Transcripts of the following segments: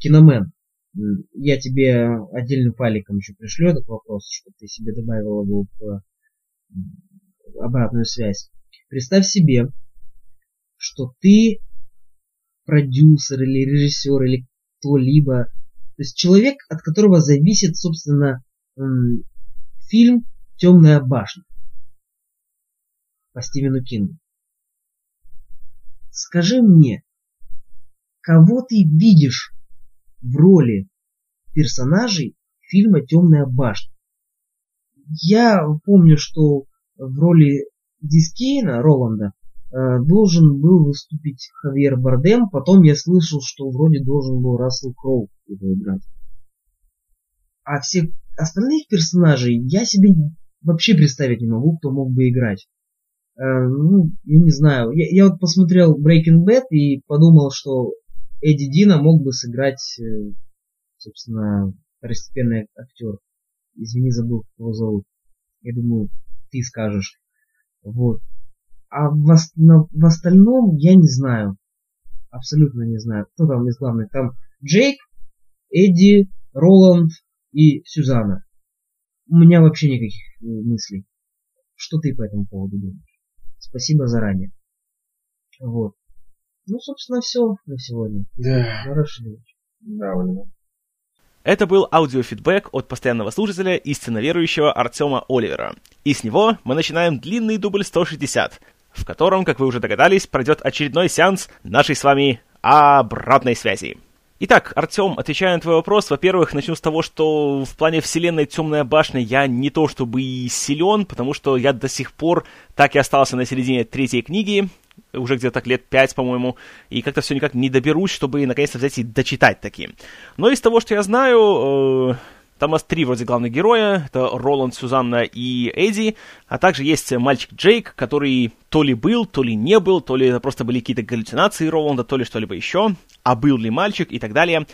Киномен. Я тебе отдельным файликом еще пришлю этот вопрос, чтобы ты себе добавил его в обратную связь. Представь себе, что ты продюсер или режиссер или кто-либо, то есть человек, от которого зависит, собственно, фильм «Темная башня» по Стивену Кингу. Скажи мне, кого ты видишь в роли персонажей фильма «Темная башня»? Я помню, что в роли Дискейна, Роланда, э, должен был выступить Хавьер Бардем, потом я слышал, что вроде должен был Рассел Кроу его играть. А всех остальных персонажей я себе вообще представить не могу, кто мог бы играть. Э, ну, я не знаю. Я, я вот посмотрел Breaking Bad и подумал, что Эдди Дина мог бы сыграть, э, собственно, второстепенный актер. Извини, забыл, как его зовут. Я думаю, ты скажешь. Вот. А в, на, в остальном я не знаю. Абсолютно не знаю. Кто там из главных? Там Джейк, Эдди, Роланд и Сюзанна. У меня вообще никаких э, мыслей. Что ты по этому поводу думаешь? Спасибо заранее. Вот. Ну, собственно, все на сегодня. Да. Да, Оля. Это был аудиофидбэк от постоянного слушателя, истинно верующего Артема Оливера. И с него мы начинаем длинный дубль 160, в котором, как вы уже догадались, пройдет очередной сеанс нашей с вами обратной связи. Итак, Артем, отвечая на твой вопрос, во-первых, начну с того, что в плане вселенной Темная башня я не то чтобы и силен, потому что я до сих пор так и остался на середине третьей книги, уже где-то так лет пять, по-моему, и как-то все никак не доберусь, чтобы наконец-то взять и дочитать такие. Но из того, что я знаю, э, там у нас три вроде главных героя. Это Роланд, Сюзанна и Эдди. А также есть мальчик Джейк, который то ли был, то ли не был, то ли это просто были какие-то галлюцинации Роланда, то ли что-либо еще. А был ли мальчик и так далее.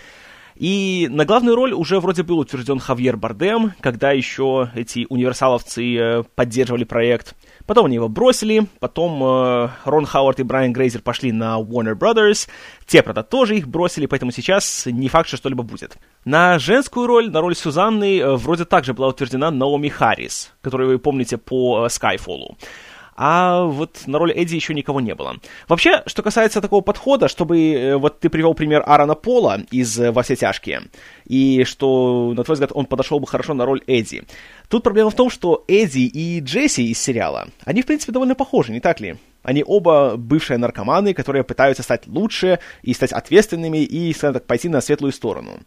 И на главную роль уже вроде был утвержден Хавьер Бардем, когда еще эти универсаловцы э, поддерживали проект. Потом они его бросили, потом э, Рон Хауард и Брайан Грейзер пошли на Warner Brothers, те, правда, тоже их бросили, поэтому сейчас не факт, что что-либо будет. На женскую роль, на роль Сюзанны, э, вроде также была утверждена Наоми Харрис, которую вы помните по э, Skyfall а вот на роль Эдди еще никого не было. Вообще, что касается такого подхода, чтобы, э, вот ты привел пример Аарона Пола из э, «Во все тяжкие», и что, на твой взгляд, он подошел бы хорошо на роль Эдди. Тут проблема в том, что Эдди и Джесси из сериала, они, в принципе, довольно похожи, не так ли? Они оба бывшие наркоманы, которые пытаются стать лучше и стать ответственными и, скажем так, пойти на светлую сторону.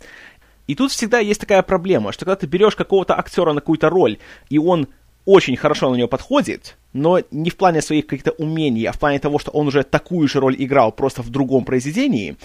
И тут всегда есть такая проблема, что когда ты берешь какого-то актера на какую-то роль, и он очень хорошо на нее подходит, но не в плане своих каких-то умений, а в плане того, что он уже такую же роль играл просто в другом произведении,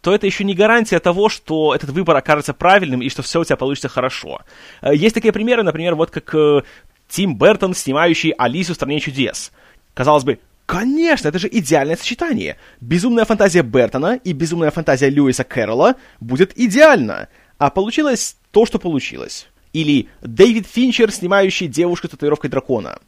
то это еще не гарантия того, что этот выбор окажется правильным и что все у тебя получится хорошо. Э, есть такие примеры, например, вот как э, Тим Бертон, снимающий Алису в «Стране чудес». Казалось бы, Конечно, это же идеальное сочетание. Безумная фантазия Бертона и безумная фантазия Льюиса Кэрролла будет идеально. А получилось то, что получилось. Или Дэвид Финчер, снимающий девушку с татуировкой дракона.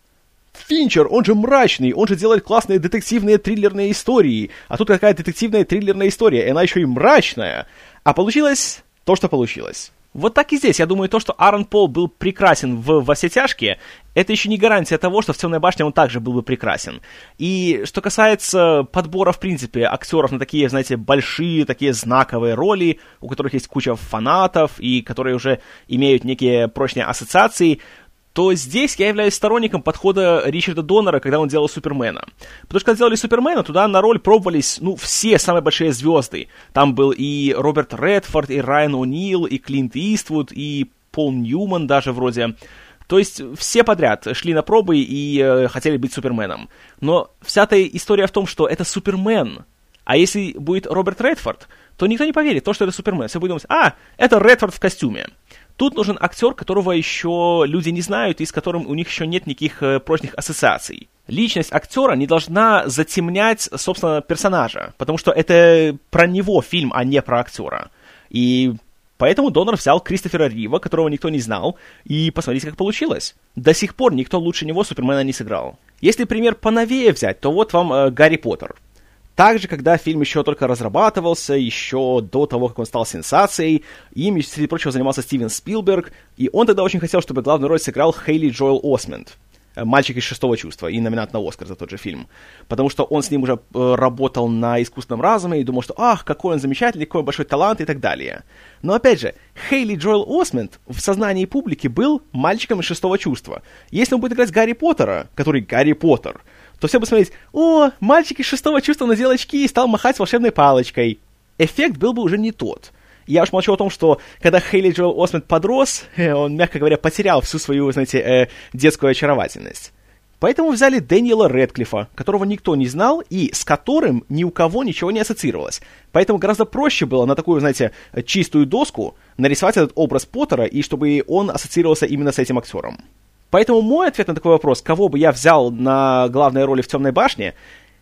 Финчер, он же мрачный, он же делает классные детективные триллерные истории. А тут какая детективная триллерная история, и она еще и мрачная. А получилось то, что получилось. Вот так и здесь. Я думаю, то, что Аарон Пол был прекрасен в «Во все тяжкие», это еще не гарантия того, что в «Темной башне» он также был бы прекрасен. И что касается подбора, в принципе, актеров на такие, знаете, большие, такие знаковые роли, у которых есть куча фанатов и которые уже имеют некие прочные ассоциации, то здесь я являюсь сторонником подхода Ричарда Доннера, когда он делал Супермена. Потому что когда делали Супермена, туда на роль пробовались, ну, все самые большие звезды. Там был и Роберт Редфорд, и Райан О'Нил, и Клинт Иствуд, и Пол Ньюман даже вроде. То есть все подряд шли на пробы и э, хотели быть Суперменом. Но вся эта история в том, что это Супермен. А если будет Роберт Редфорд, то никто не поверит то, что это Супермен. Все будут думать, а, это Редфорд в костюме. Тут нужен актер, которого еще люди не знают и с которым у них еще нет никаких э, прочных ассоциаций. Личность актера не должна затемнять, собственно, персонажа, потому что это про него фильм, а не про актера. И Поэтому Донор взял Кристофера Рива, которого никто не знал, и посмотрите, как получилось. До сих пор никто лучше него Супермена не сыграл. Если пример поновее взять, то вот вам э, Гарри Поттер. Также, когда фильм еще только разрабатывался, еще до того, как он стал сенсацией, им, среди прочего, занимался Стивен Спилберг, и он тогда очень хотел, чтобы главную роль сыграл Хейли Джоэл Осмонд. Э, «Мальчик из шестого чувства» и номинант на Оскар за тот же фильм. Потому что он с ним уже э, работал на искусственном разуме и думал, что «ах, какой он замечательный, какой большой талант» и так далее. Но опять же, Хейли Джоэл Осмонд в сознании публики был мальчиком из шестого чувства. Если он будет играть Гарри Поттера, который Гарри Поттер, то все будут смотреть «О, мальчик из шестого чувства надел очки и стал махать волшебной палочкой». Эффект был бы уже не тот. Я уж молчу о том, что когда Хейли Джоэл Осмонд подрос, э, он, мягко говоря, потерял всю свою, знаете, э, детскую очаровательность. Поэтому взяли Дэниела Редклифа, которого никто не знал и с которым ни у кого ничего не ассоциировалось. Поэтому гораздо проще было на такую, знаете, чистую доску нарисовать этот образ Поттера, и чтобы он ассоциировался именно с этим актером. Поэтому мой ответ на такой вопрос, кого бы я взял на главной роли в «Темной башне»,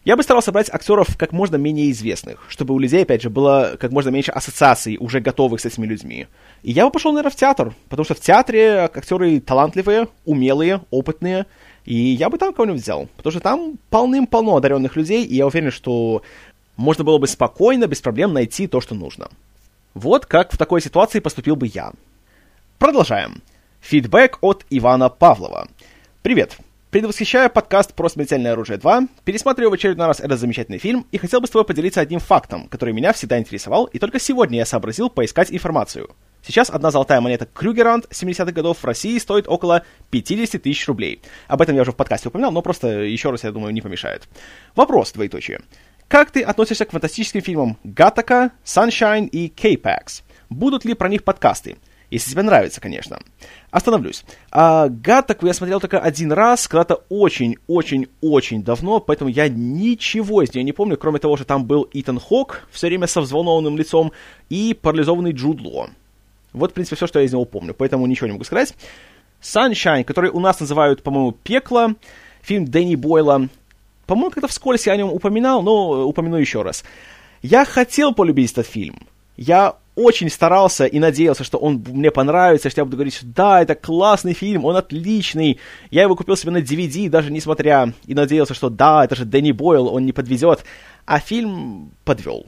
я бы старался брать актеров как можно менее известных, чтобы у людей, опять же, было как можно меньше ассоциаций, уже готовых с этими людьми. И я бы пошел, наверное, в театр, потому что в театре актеры талантливые, умелые, опытные, и я бы там кого-нибудь взял, потому что там полным-полно одаренных людей, и я уверен, что можно было бы спокойно, без проблем найти то, что нужно. Вот как в такой ситуации поступил бы я. Продолжаем. Фидбэк от Ивана Павлова. Привет. Предвосхищая подкаст про «Смертельное оружие 2», пересматриваю в очередной раз этот замечательный фильм и хотел бы с тобой поделиться одним фактом, который меня всегда интересовал, и только сегодня я сообразил поискать информацию. Сейчас одна золотая монета Крюгерант 70-х годов в России стоит около 50 тысяч рублей. Об этом я уже в подкасте упоминал, но просто еще раз, я думаю, не помешает. Вопрос, двоеточие. Как ты относишься к фантастическим фильмам Гаттака, Sunshine и K-Pax? Будут ли про них подкасты? Если тебе нравится, конечно. Остановлюсь. А, Гаттаку я смотрел только один раз, когда-то очень-очень-очень давно, поэтому я ничего из нее не помню, кроме того, что там был Итан Хок, все время со взволнованным лицом, и парализованный Джуд Ло. Вот, в принципе, все, что я из него помню, поэтому ничего не могу сказать. Sunshine, который у нас называют, по-моему, «Пекло», фильм Дэнни Бойла. По-моему, как-то вскользь я о нем упоминал, но упомяну еще раз. Я хотел полюбить этот фильм. Я очень старался и надеялся, что он мне понравится, что я буду говорить, да, это классный фильм, он отличный. Я его купил себе на DVD, даже несмотря, и надеялся, что да, это же Дэнни Бойл, он не подвезет. А фильм подвел.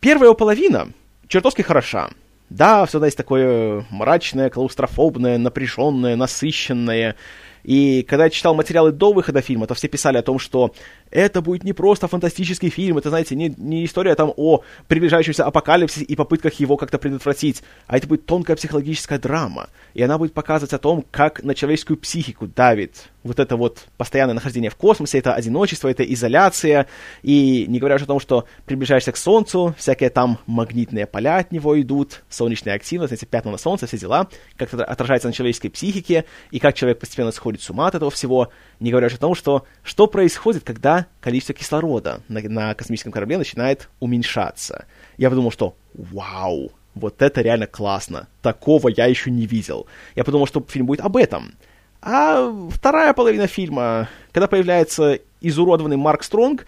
Первая половина чертовски хороша. Да, все есть такое мрачное, клаустрофобное, напряженное, насыщенное. И когда я читал материалы до выхода фильма, то все писали о том, что это будет не просто фантастический фильм, это, знаете, не, не история там о приближающемся апокалипсисе и попытках его как-то предотвратить, а это будет тонкая психологическая драма. И она будет показывать о том, как на человеческую психику давит вот это вот постоянное нахождение в космосе, это одиночество, это изоляция, и не говоря уже о том, что приближаешься к Солнцу, всякие там магнитные поля от него идут, солнечная активность, эти пятна на Солнце, все дела, как это отражается на человеческой психике, и как человек постепенно сходит с ума от этого всего, не говоря уже о том, что что происходит, когда количество кислорода на, на космическом корабле начинает уменьшаться. Я подумал, что вау, вот это реально классно. Такого я еще не видел. Я подумал, что фильм будет об этом. А вторая половина фильма, когда появляется изуродованный Марк Стронг,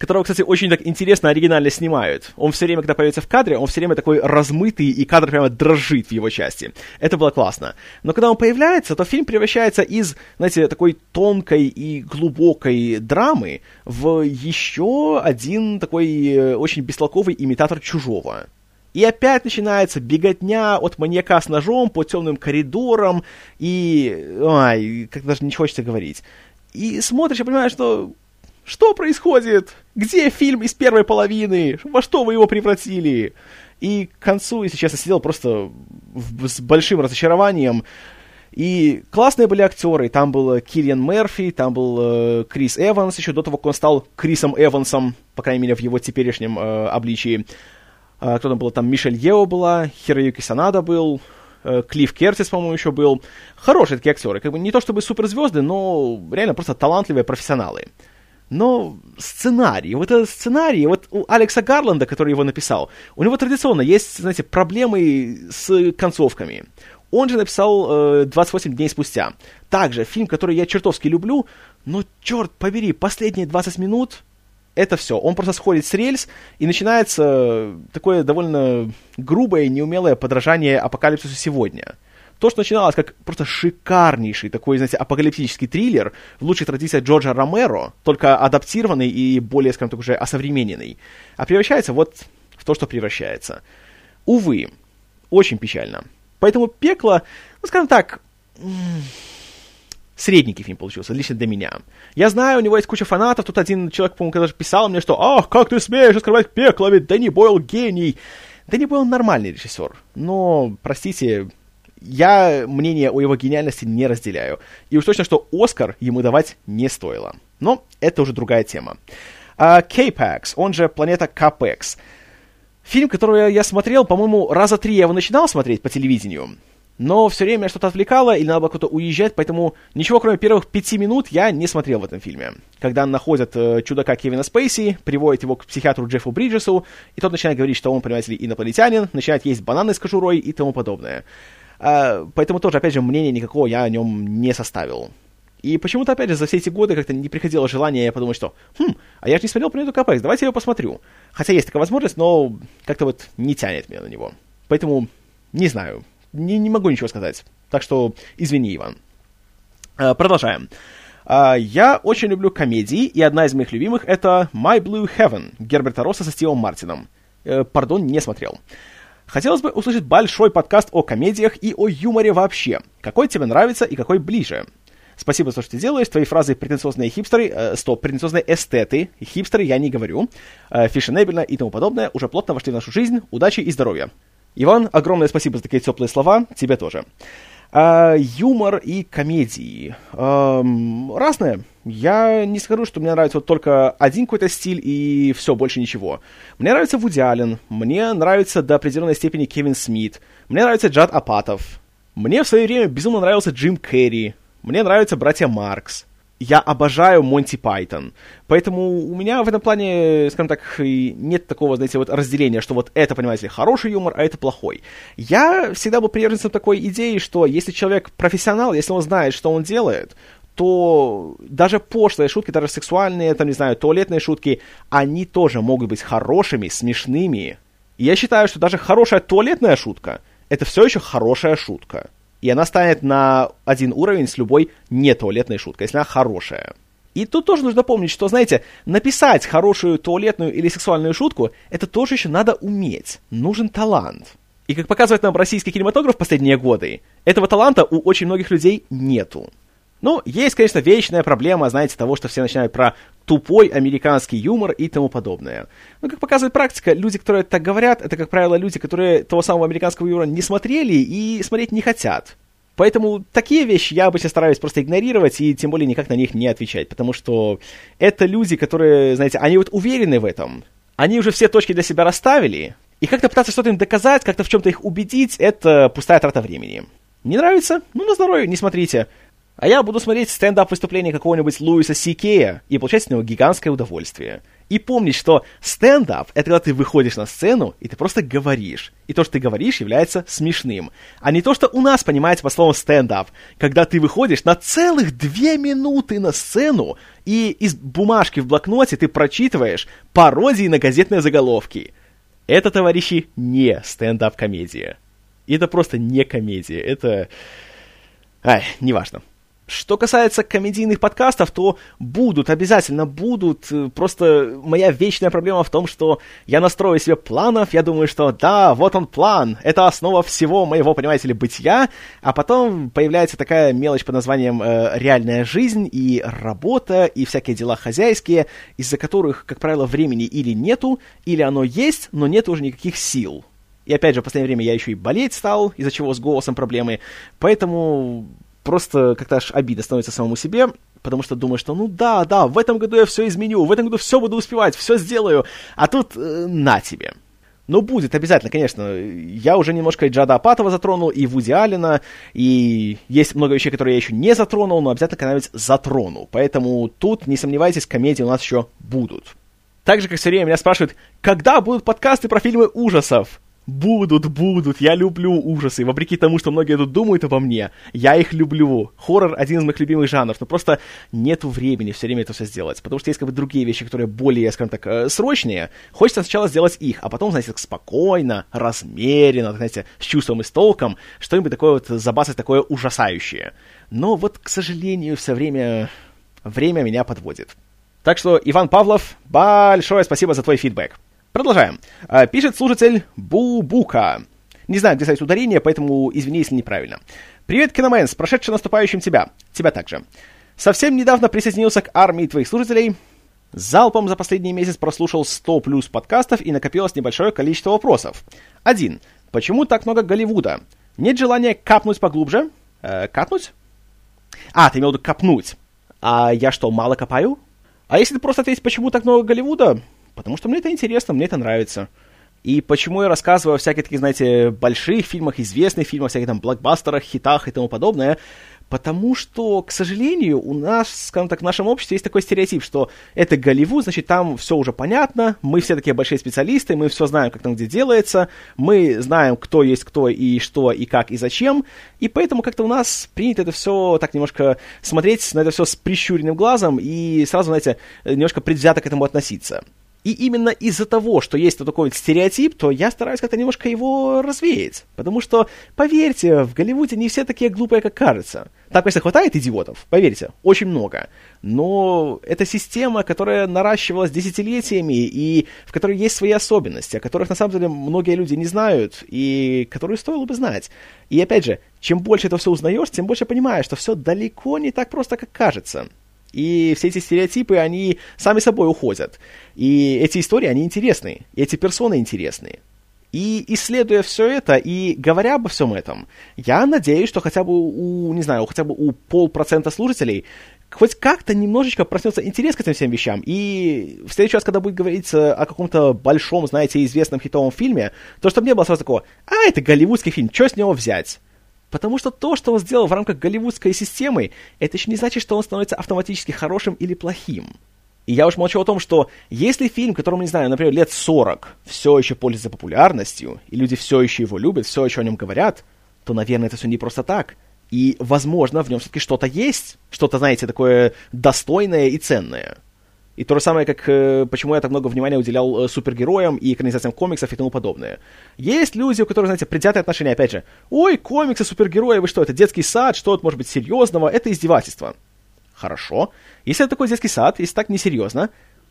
которого, кстати, очень так интересно, оригинально снимают. Он все время, когда появится в кадре, он все время такой размытый, и кадр прямо дрожит в его части. Это было классно. Но когда он появляется, то фильм превращается из, знаете, такой тонкой и глубокой драмы в еще один такой э, очень бестолковый имитатор чужого. И опять начинается беготня от маньяка с ножом по темным коридорам, и... Ай, как даже ничего хочется говорить. И смотришь и понимаешь, что что происходит? Где фильм из первой половины? Во что вы его превратили? И к концу, если честно, сидел просто в, с большим разочарованием. И классные были актеры. Там был Киллиан Мерфи, там был э, Крис Эванс, еще до того, как он стал Крисом Эвансом, по крайней мере, в его теперешнем э, обличии. Э, кто там был? Там Мишель Ео была, Хироюки Санада был, э, Клифф Кертис, по-моему, еще был. Хорошие такие актеры. Как бы не то чтобы суперзвезды, но реально просто талантливые профессионалы. Но сценарий, вот этот сценарий, вот у Алекса Гарланда, который его написал, у него традиционно есть, знаете, проблемы с концовками. Он же написал э, 28 дней спустя. Также фильм, который я чертовски люблю, но, черт побери, последние 20 минут это все. Он просто сходит с рельс, и начинается такое довольно грубое, неумелое подражание апокалипсису сегодня. то, что начиналось как просто шикарнейший такой, знаете, апокалиптический триллер в лучших традициях Джорджа Ромеро, только адаптированный и более, скажем так, уже осовремененный, а превращается вот в то, что превращается. Увы, очень печально. Поэтому «Пекло», ну, скажем так, средненький фильм получился, лично для меня. Я знаю, у него есть куча фанатов, тут один человек, по-моему, когда писал мне, что «Ах, как ты смеешь открывать пекло, ведь Дэнни Бойл гений!» Дэнни Бойл нормальный режиссер, но, простите, я мнение о его гениальности не разделяю. И уж точно, что Оскар ему давать не стоило. Но это уже другая тема. Uh, K-Pax, он же планета Капекс. Фильм, который я смотрел, по-моему, раза три я его начинал смотреть по телевидению но все время что-то отвлекало, или надо было куда-то уезжать, поэтому ничего, кроме первых пяти минут, я не смотрел в этом фильме. Когда находят э, чудака Кевина Спейси, приводят его к психиатру Джеффу Бриджесу, и тот начинает говорить, что он, понимаете ли, инопланетянин, начинает есть бананы с кожурой и тому подобное. А, поэтому тоже, опять же, мнения никакого я о нем не составил. И почему-то, опять же, за все эти годы как-то не приходило желание, я подумал, что, хм, а я же не смотрел «Планету Капекс», давайте я его посмотрю. Хотя есть такая возможность, но как-то вот не тянет меня на него. Поэтому, не знаю, не, не могу ничего сказать. Так что извини, Иван. А, продолжаем. А, я очень люблю комедии, и одна из моих любимых это My Blue Heaven Герберта Росса со Стивом Мартином. Э, пардон, не смотрел. Хотелось бы услышать большой подкаст о комедиях и о юморе вообще. Какой тебе нравится и какой ближе? Спасибо за то, что ты делаешь. Твои фразы претенциозные хипстеры, э, стоп, претенциозные эстеты, хипстеры я не говорю, э, фешенебельно и тому подобное уже плотно вошли в нашу жизнь. Удачи и здоровья. Иван, огромное спасибо за такие теплые слова, тебе тоже. А, юмор и комедии. А, разное. Я не скажу, что мне нравится вот только один какой-то стиль и все, больше ничего. Мне нравится Вуди Аллен, мне нравится до определенной степени Кевин Смит, мне нравится Джад Апатов, мне в свое время безумно нравился Джим Керри, мне нравятся братья Маркс я обожаю Монти Пайтон. Поэтому у меня в этом плане, скажем так, нет такого, знаете, вот разделения, что вот это, понимаете хороший юмор, а это плохой. Я всегда был приверженцем такой идеи, что если человек профессионал, если он знает, что он делает, то даже пошлые шутки, даже сексуальные, там, не знаю, туалетные шутки, они тоже могут быть хорошими, смешными. И я считаю, что даже хорошая туалетная шутка — это все еще хорошая шутка и она станет на один уровень с любой нетуалетной шуткой, если она хорошая. И тут тоже нужно помнить, что, знаете, написать хорошую туалетную или сексуальную шутку, это тоже еще надо уметь. Нужен талант. И как показывает нам российский кинематограф последние годы, этого таланта у очень многих людей нету. Ну, есть, конечно, вечная проблема, знаете, того, что все начинают про тупой американский юмор и тому подобное. Но, как показывает практика, люди, которые так говорят, это, как правило, люди, которые того самого американского юмора не смотрели и смотреть не хотят. Поэтому такие вещи я обычно стараюсь просто игнорировать и тем более никак на них не отвечать, потому что это люди, которые, знаете, они вот уверены в этом. Они уже все точки для себя расставили, и как-то пытаться что-то им доказать, как-то в чем-то их убедить, это пустая трата времени. Не нравится? Ну, на здоровье, не смотрите а я буду смотреть стендап выступление какого-нибудь Луиса Сикея и получать с него гигантское удовольствие. И помнить, что стендап — это когда ты выходишь на сцену, и ты просто говоришь. И то, что ты говоришь, является смешным. А не то, что у нас, понимаете, по слову стендап, когда ты выходишь на целых две минуты на сцену, и из бумажки в блокноте ты прочитываешь пародии на газетные заголовки. Это, товарищи, не стендап-комедия. Это просто не комедия. Это... Ай, неважно. Что касается комедийных подкастов, то будут, обязательно будут. Просто моя вечная проблема в том, что я настрою себе планов, я думаю, что да, вот он план, это основа всего моего, понимаете ли, бытия, а потом появляется такая мелочь под названием э, реальная жизнь и работа, и всякие дела хозяйские, из-за которых, как правило, времени или нету, или оно есть, но нет уже никаких сил. И опять же, в последнее время я еще и болеть стал, из-за чего с голосом проблемы, поэтому просто как-то аж обидно становится самому себе, потому что думаешь, что ну да, да, в этом году я все изменю, в этом году все буду успевать, все сделаю, а тут э, на тебе. Но будет обязательно, конечно. Я уже немножко и Джада Апатова затронул, и Вуди Аллена, и есть много вещей, которые я еще не затронул, но обязательно когда-нибудь затрону. Поэтому тут, не сомневайтесь, комедии у нас еще будут. Так же, как все время меня спрашивают, когда будут подкасты про фильмы ужасов? Будут, будут, я люблю ужасы. Вопреки тому, что многие тут думают обо мне, я их люблю. Хоррор один из моих любимых жанров, но просто нету времени все время это все сделать. Потому что есть как бы другие вещи, которые более, скажем так, э, срочные. Хочется сначала сделать их, а потом, знаете, спокойно, размеренно, знаете, с чувством и с толком, что-нибудь такое вот забасать такое ужасающее. Но вот, к сожалению, все время... Время меня подводит. Так что, Иван Павлов, большое спасибо за твой фидбэк. Продолжаем. А, пишет слушатель Бубука. Не знаю, где ставить ударение, поэтому извини, если неправильно. Привет, Киномен, с прошедшим наступающим тебя. Тебя также. Совсем недавно присоединился к армии твоих слушателей. Залпом за последний месяц прослушал 100 плюс подкастов и накопилось небольшое количество вопросов. Один. Почему так много Голливуда? Нет желания капнуть поглубже? Э, капнуть? А, ты имел в виду копнуть. А я что, мало копаю? А если ты просто ответить, почему так много Голливуда? Потому что мне это интересно, мне это нравится. И почему я рассказываю о всяких таких, знаете, больших фильмах, известных фильмах, всяких там блокбастерах, хитах и тому подобное, Потому что, к сожалению, у нас, скажем так, в нашем обществе есть такой стереотип, что это Голливуд, значит, там все уже понятно, мы все такие большие специалисты, мы все знаем, как там где делается, мы знаем, кто есть кто и что, и как, и зачем, и поэтому как-то у нас принято это все так немножко смотреть на это все с прищуренным глазом и сразу, знаете, немножко предвзято к этому относиться. И именно из-за того, что есть вот такой вот стереотип, то я стараюсь как-то немножко его развеять. Потому что, поверьте, в Голливуде не все такие глупые, как кажется. Там, конечно, хватает идиотов, поверьте, очень много. Но это система, которая наращивалась десятилетиями, и в которой есть свои особенности, о которых на самом деле многие люди не знают, и которые стоило бы знать. И опять же, чем больше это все узнаешь, тем больше понимаешь, что все далеко не так просто, как кажется. И все эти стереотипы, они сами собой уходят. И эти истории, они интересные. И эти персоны интересные. И исследуя все это и говоря обо всем этом, я надеюсь, что хотя бы у, не знаю, хотя бы у полпроцента слушателей хоть как-то немножечко проснется интерес к этим всем вещам. И в следующий раз, когда будет говориться о каком-то большом, знаете, известном хитовом фильме, то чтобы не было сразу такого, а, это голливудский фильм, что с него взять? Потому что то, что он сделал в рамках голливудской системы, это еще не значит, что он становится автоматически хорошим или плохим. И я уж молчу о том, что если фильм, которому, не знаю, например, лет 40, все еще пользуется популярностью, и люди все еще его любят, все еще о нем говорят, то, наверное, это все не просто так. И, возможно, в нем все-таки что-то есть, что-то, знаете, такое достойное и ценное. И то же самое, как э, почему я так много внимания уделял э, супергероям и экранизациям комиксов и тому подобное. Есть люди, у которых, знаете, предвзятые отношения, опять же. Ой, комиксы, супергерои, вы что, это детский сад, что это может быть серьезного? Это издевательство. Хорошо. Если это такой детский сад, если так несерьезно,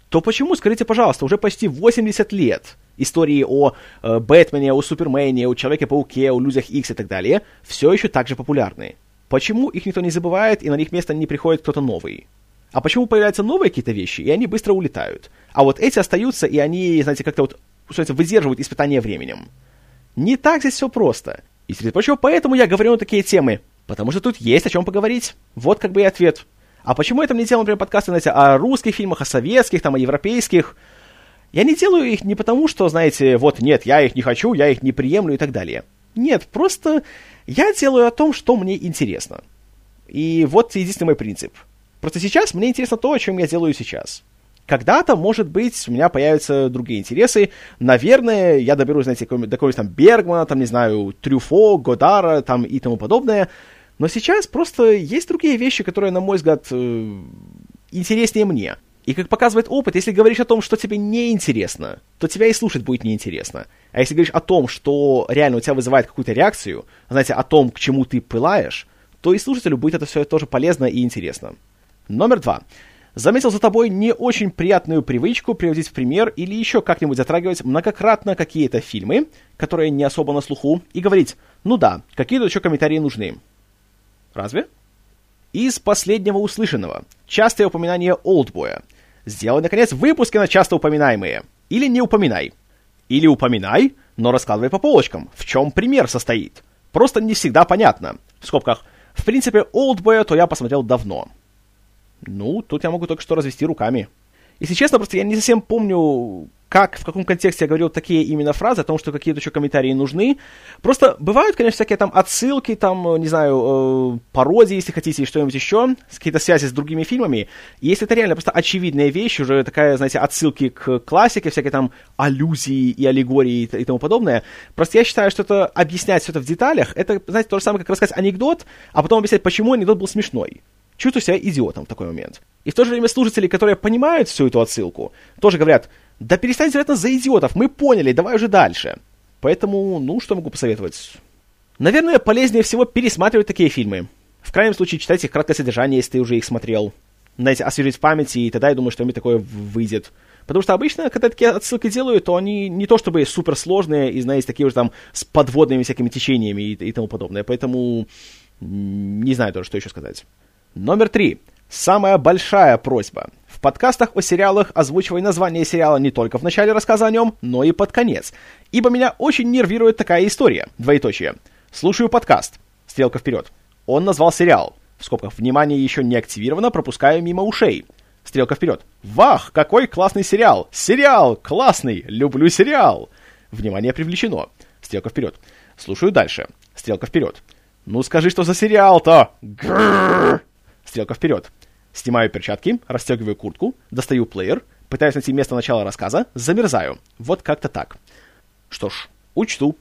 то почему, скажите, пожалуйста, уже почти 80 лет истории о э, Бэтмене, о Супермене, о Человеке-пауке, о Людях Икс и так далее все еще так же популярны? Почему их никто не забывает и на них место не приходит кто-то новый? А почему появляются новые какие-то вещи, и они быстро улетают? А вот эти остаются, и они, знаете, как-то вот, что выдерживают испытания временем. Не так здесь все просто. И, среди прочего, поэтому я говорю на такие темы. Потому что тут есть о чем поговорить. Вот как бы и ответ. А почему я там не делал, например, подкасты, знаете, о русских фильмах, о советских, там, о европейских? Я не делаю их не потому, что, знаете, вот, нет, я их не хочу, я их не приемлю и так далее. Нет, просто я делаю о том, что мне интересно. И вот единственный мой принцип – Просто сейчас мне интересно то, о чем я делаю сейчас. Когда-то, может быть, у меня появятся другие интересы. Наверное, я доберусь, знаете, до какого-нибудь там Бергмана, там, не знаю, Трюфо, Годара, там и тому подобное. Но сейчас просто есть другие вещи, которые, на мой взгляд, э, интереснее мне. И как показывает опыт, если говоришь о том, что тебе не интересно, то тебя и слушать будет неинтересно. А если говоришь о том, что реально у тебя вызывает какую-то реакцию, знаете, о том, к чему ты пылаешь, то и слушателю будет это все тоже полезно и интересно. Номер два. Заметил за тобой не очень приятную привычку приводить в пример или еще как-нибудь затрагивать многократно какие-то фильмы, которые не особо на слуху, и говорить, ну да, какие-то еще комментарии нужны. Разве? Из последнего услышанного. Частое упоминание Олдбоя. Сделай, наконец, выпуски на часто упоминаемые. Или не упоминай. Или упоминай, но раскладывай по полочкам. В чем пример состоит? Просто не всегда понятно. В скобках. В принципе, Олдбоя то я посмотрел давно. Ну, тут я могу только что развести руками. Если честно, просто я не совсем помню, как, в каком контексте я говорил такие именно фразы, о том, что какие-то еще комментарии нужны. Просто бывают, конечно, всякие там отсылки, там, не знаю, э, пародии, если хотите, и что-нибудь еще, какие-то связи с другими фильмами. И если это реально просто очевидная вещь, уже такая, знаете, отсылки к классике, всякие там аллюзии и аллегории и, и тому подобное, просто я считаю, что это объяснять все это в деталях, это, знаете, то же самое, как рассказать анекдот, а потом объяснять, почему анекдот был смешной чувствую себя идиотом в такой момент. И в то же время слушатели, которые понимают всю эту отсылку, тоже говорят, да перестань звать нас за идиотов, мы поняли, давай уже дальше. Поэтому, ну, что могу посоветовать? Наверное, полезнее всего пересматривать такие фильмы. В крайнем случае, читать их краткое содержание, если ты уже их смотрел. Знаете, освежить в памяти, и тогда я думаю, что мне такое выйдет. Потому что обычно, когда такие отсылки делают, то они не то чтобы суперсложные, и, знаете, такие уже там с подводными всякими течениями и, и тому подобное. Поэтому не знаю тоже, что еще сказать. Номер три. Самая большая просьба. В подкастах о сериалах озвучивай название сериала не только в начале рассказа о нем, но и под конец. Ибо меня очень нервирует такая история. Двоеточие. Слушаю подкаст. Стрелка вперед. Он назвал сериал. В скобках внимание еще не активировано, пропускаю мимо ушей. Стрелка вперед. Вах, какой классный сериал! Сериал! Классный! Люблю сериал! Внимание привлечено. Стрелка вперед. Слушаю дальше. Стрелка вперед. Ну скажи, что за сериал-то? Грррр! Стрелка вперед. Снимаю перчатки, расстегиваю куртку, достаю плеер, пытаюсь найти место начала рассказа, замерзаю. Вот как-то так. Что ж, учту.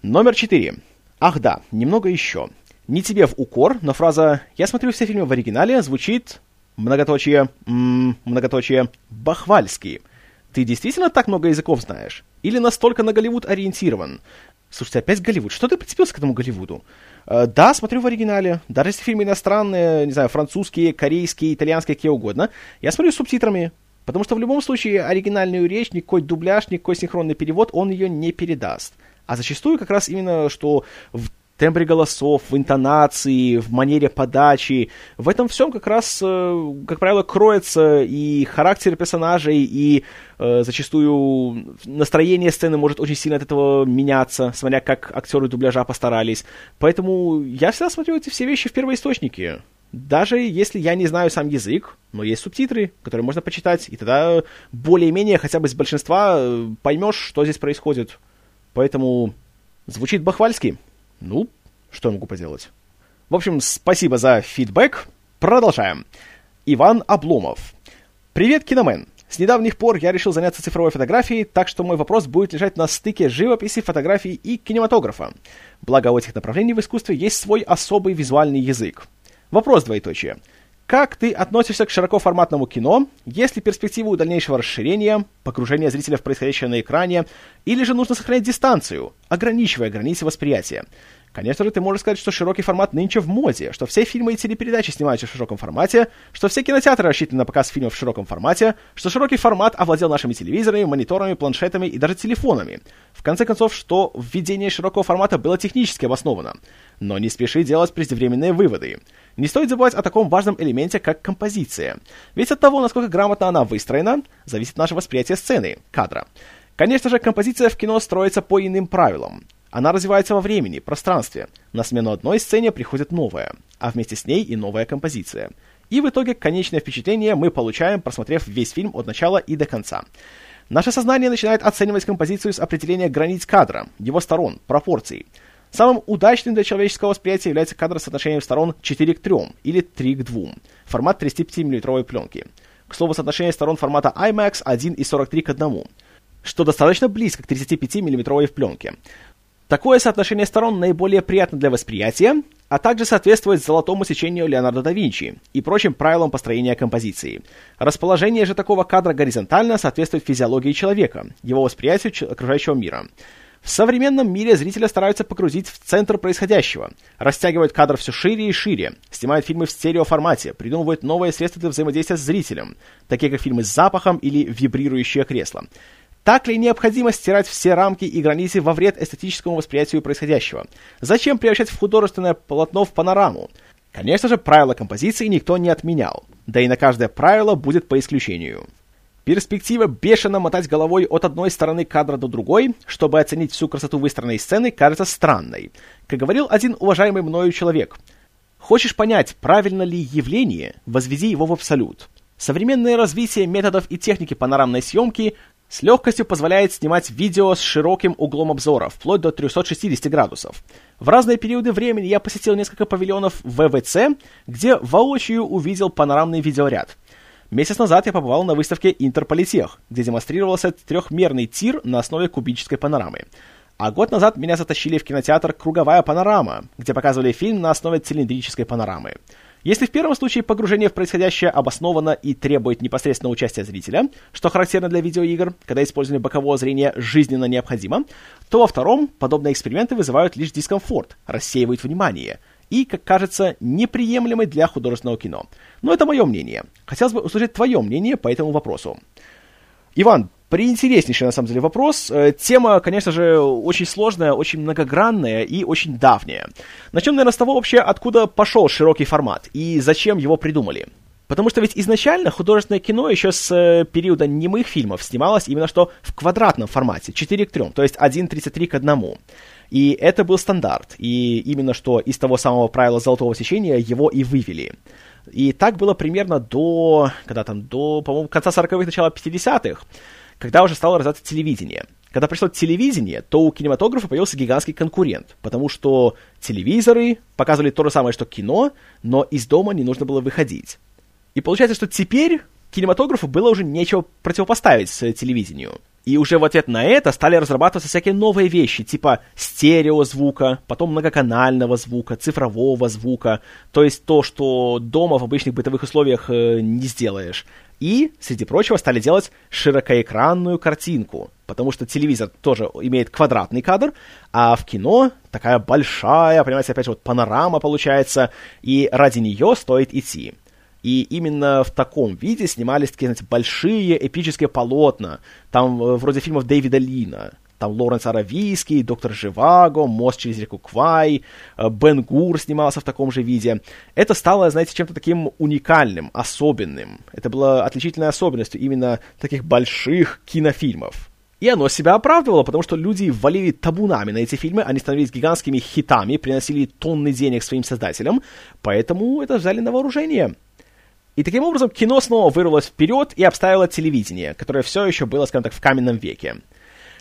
Номер четыре. Ах да, немного еще. Не тебе в укор, но фраза «Я смотрю все фильмы в оригинале» звучит многоточие, м-м, многоточие, бахвальский. Ты действительно так много языков знаешь? Или настолько на Голливуд ориентирован? Слушайте, опять Голливуд. Что ты прицепился к этому Голливуду? Э, да, смотрю в оригинале. Даже если фильмы иностранные, не знаю, французские, корейские, итальянские, какие угодно, я смотрю с субтитрами. Потому что в любом случае оригинальную речь, никакой дубляж, никакой синхронный перевод, он ее не передаст. А зачастую как раз именно, что в тембре голосов, в интонации, в манере подачи. В этом всем как раз, э, как правило, кроется и характер персонажей, и э, зачастую настроение сцены может очень сильно от этого меняться, смотря как актеры дубляжа постарались. Поэтому я всегда смотрю эти все вещи в первоисточнике. Даже если я не знаю сам язык, но есть субтитры, которые можно почитать, и тогда более-менее хотя бы с большинства э, поймешь, что здесь происходит. Поэтому звучит бахвальски. Ну, что я могу поделать? В общем, спасибо за фидбэк. Продолжаем. Иван Обломов. Привет, киномен. С недавних пор я решил заняться цифровой фотографией, так что мой вопрос будет лежать на стыке живописи, фотографии и кинематографа. Благо у этих направлений в искусстве есть свой особый визуальный язык. Вопрос двоеточие. Как ты относишься к широкоформатному кино? Есть ли перспективы дальнейшего расширения, погружения зрителя в происходящее на экране, или же нужно сохранять дистанцию, ограничивая границы восприятия? Конечно же, ты можешь сказать, что широкий формат нынче в моде, что все фильмы и телепередачи снимаются в широком формате, что все кинотеатры рассчитаны на показ фильмов в широком формате, что широкий формат овладел нашими телевизорами, мониторами, планшетами и даже телефонами. В конце концов, что введение широкого формата было технически обосновано. Но не спеши делать преждевременные выводы. Не стоит забывать о таком важном элементе, как композиция. Ведь от того, насколько грамотно она выстроена, зависит наше восприятие сцены, кадра. Конечно же, композиция в кино строится по иным правилам. Она развивается во времени, пространстве. На смену одной сцене приходит новая, а вместе с ней и новая композиция. И в итоге конечное впечатление мы получаем, просмотрев весь фильм от начала и до конца. Наше сознание начинает оценивать композицию с определения границ кадра, его сторон, пропорций. Самым удачным для человеческого восприятия является кадр с соотношением сторон 4 к 3 или 3 к 2, формат 35 мм пленки. К слову, соотношение сторон формата IMAX 1,43 к 1, что достаточно близко к 35 мм пленке. Такое соотношение сторон наиболее приятно для восприятия, а также соответствует золотому сечению Леонардо да Винчи и прочим правилам построения композиции. Расположение же такого кадра горизонтально соответствует физиологии человека, его восприятию окружающего мира. В современном мире зрителя стараются погрузить в центр происходящего, растягивают кадр все шире и шире, снимают фильмы в стереоформате, придумывают новые средства для взаимодействия с зрителем, такие как фильмы с запахом или вибрирующее кресло. Так ли необходимо стирать все рамки и границы во вред эстетическому восприятию происходящего? Зачем превращать в художественное полотно в панораму? Конечно же, правила композиции никто не отменял. Да и на каждое правило будет по исключению. Перспектива бешено мотать головой от одной стороны кадра до другой, чтобы оценить всю красоту выстроенной сцены, кажется странной. Как говорил один уважаемый мною человек, «Хочешь понять, правильно ли явление, возведи его в абсолют. Современное развитие методов и техники панорамной съемки с легкостью позволяет снимать видео с широким углом обзора, вплоть до 360 градусов. В разные периоды времени я посетил несколько павильонов ВВЦ, где воочию увидел панорамный видеоряд. Месяц назад я побывал на выставке Интерполитех, где демонстрировался трехмерный тир на основе кубической панорамы. А год назад меня затащили в кинотеатр «Круговая панорама», где показывали фильм на основе цилиндрической панорамы. Если в первом случае погружение в происходящее обосновано и требует непосредственного участия зрителя, что характерно для видеоигр, когда использование бокового зрения жизненно необходимо, то во втором подобные эксперименты вызывают лишь дискомфорт, рассеивают внимание и, как кажется, неприемлемы для художественного кино. Но это мое мнение. Хотелось бы услышать твое мнение по этому вопросу. Иван, Приинтереснейший, на самом деле, вопрос. Э, тема, конечно же, очень сложная, очень многогранная и очень давняя. Начнем, наверное, с того вообще, откуда пошел широкий формат и зачем его придумали. Потому что ведь изначально художественное кино еще с э, периода немых фильмов снималось именно что в квадратном формате, 4 к 3, то есть 1.33 к 1. И это был стандарт. И именно что из того самого правила золотого сечения его и вывели. И так было примерно до, когда там, до, по-моему, конца 40-х, начала 50-х когда уже стало развиваться телевидение. Когда пришло телевидение, то у кинематографа появился гигантский конкурент, потому что телевизоры показывали то же самое, что кино, но из дома не нужно было выходить. И получается, что теперь кинематографу было уже нечего противопоставить телевидению. И уже в ответ на это стали разрабатываться всякие новые вещи, типа стереозвука, потом многоканального звука, цифрового звука, то есть то, что дома в обычных бытовых условиях э, не сделаешь. И, среди прочего, стали делать широкоэкранную картинку, потому что телевизор тоже имеет квадратный кадр, а в кино такая большая, понимаете, опять же, вот панорама получается, и ради нее стоит идти. И именно в таком виде снимались такие, знаете, большие эпические полотна, там э, вроде фильмов Дэвида Лина, там Лоренс Аравийский, Доктор Живаго, Мост через реку Квай, э, Бен Гур снимался в таком же виде. Это стало, знаете, чем-то таким уникальным, особенным. Это было отличительной особенностью именно таких больших кинофильмов. И оно себя оправдывало, потому что люди валили табунами на эти фильмы, они становились гигантскими хитами, приносили тонны денег своим создателям, поэтому это взяли на вооружение. И таким образом кино снова вырвалось вперед и обставило телевидение, которое все еще было, скажем так, в каменном веке.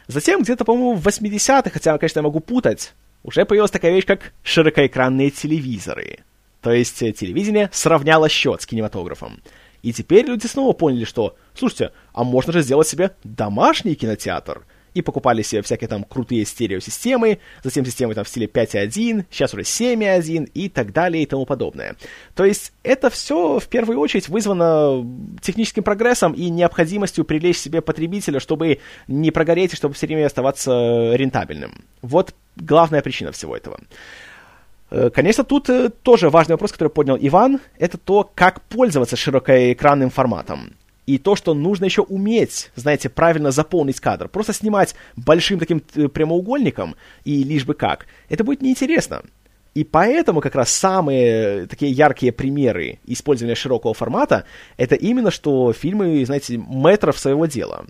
Затем, где-то, по-моему, в 80-х, хотя, конечно, я могу путать, уже появилась такая вещь, как широкоэкранные телевизоры. То есть э, телевидение сравняло счет с кинематографом. И теперь люди снова поняли, что, слушайте, а можно же сделать себе домашний кинотеатр – и покупали себе всякие там крутые стереосистемы, затем системы там в стиле 5.1, сейчас уже 7.1 и так далее и тому подобное. То есть это все в первую очередь вызвано техническим прогрессом и необходимостью привлечь себе потребителя, чтобы не прогореть и чтобы все время оставаться рентабельным. Вот главная причина всего этого. Э, конечно, тут э, тоже важный вопрос, который поднял Иван, это то, как пользоваться широкоэкранным форматом. И то, что нужно еще уметь, знаете, правильно заполнить кадр. Просто снимать большим таким э, прямоугольником и лишь бы как. Это будет неинтересно. И поэтому как раз самые такие яркие примеры использования широкого формата это именно что фильмы, знаете, метров своего дела.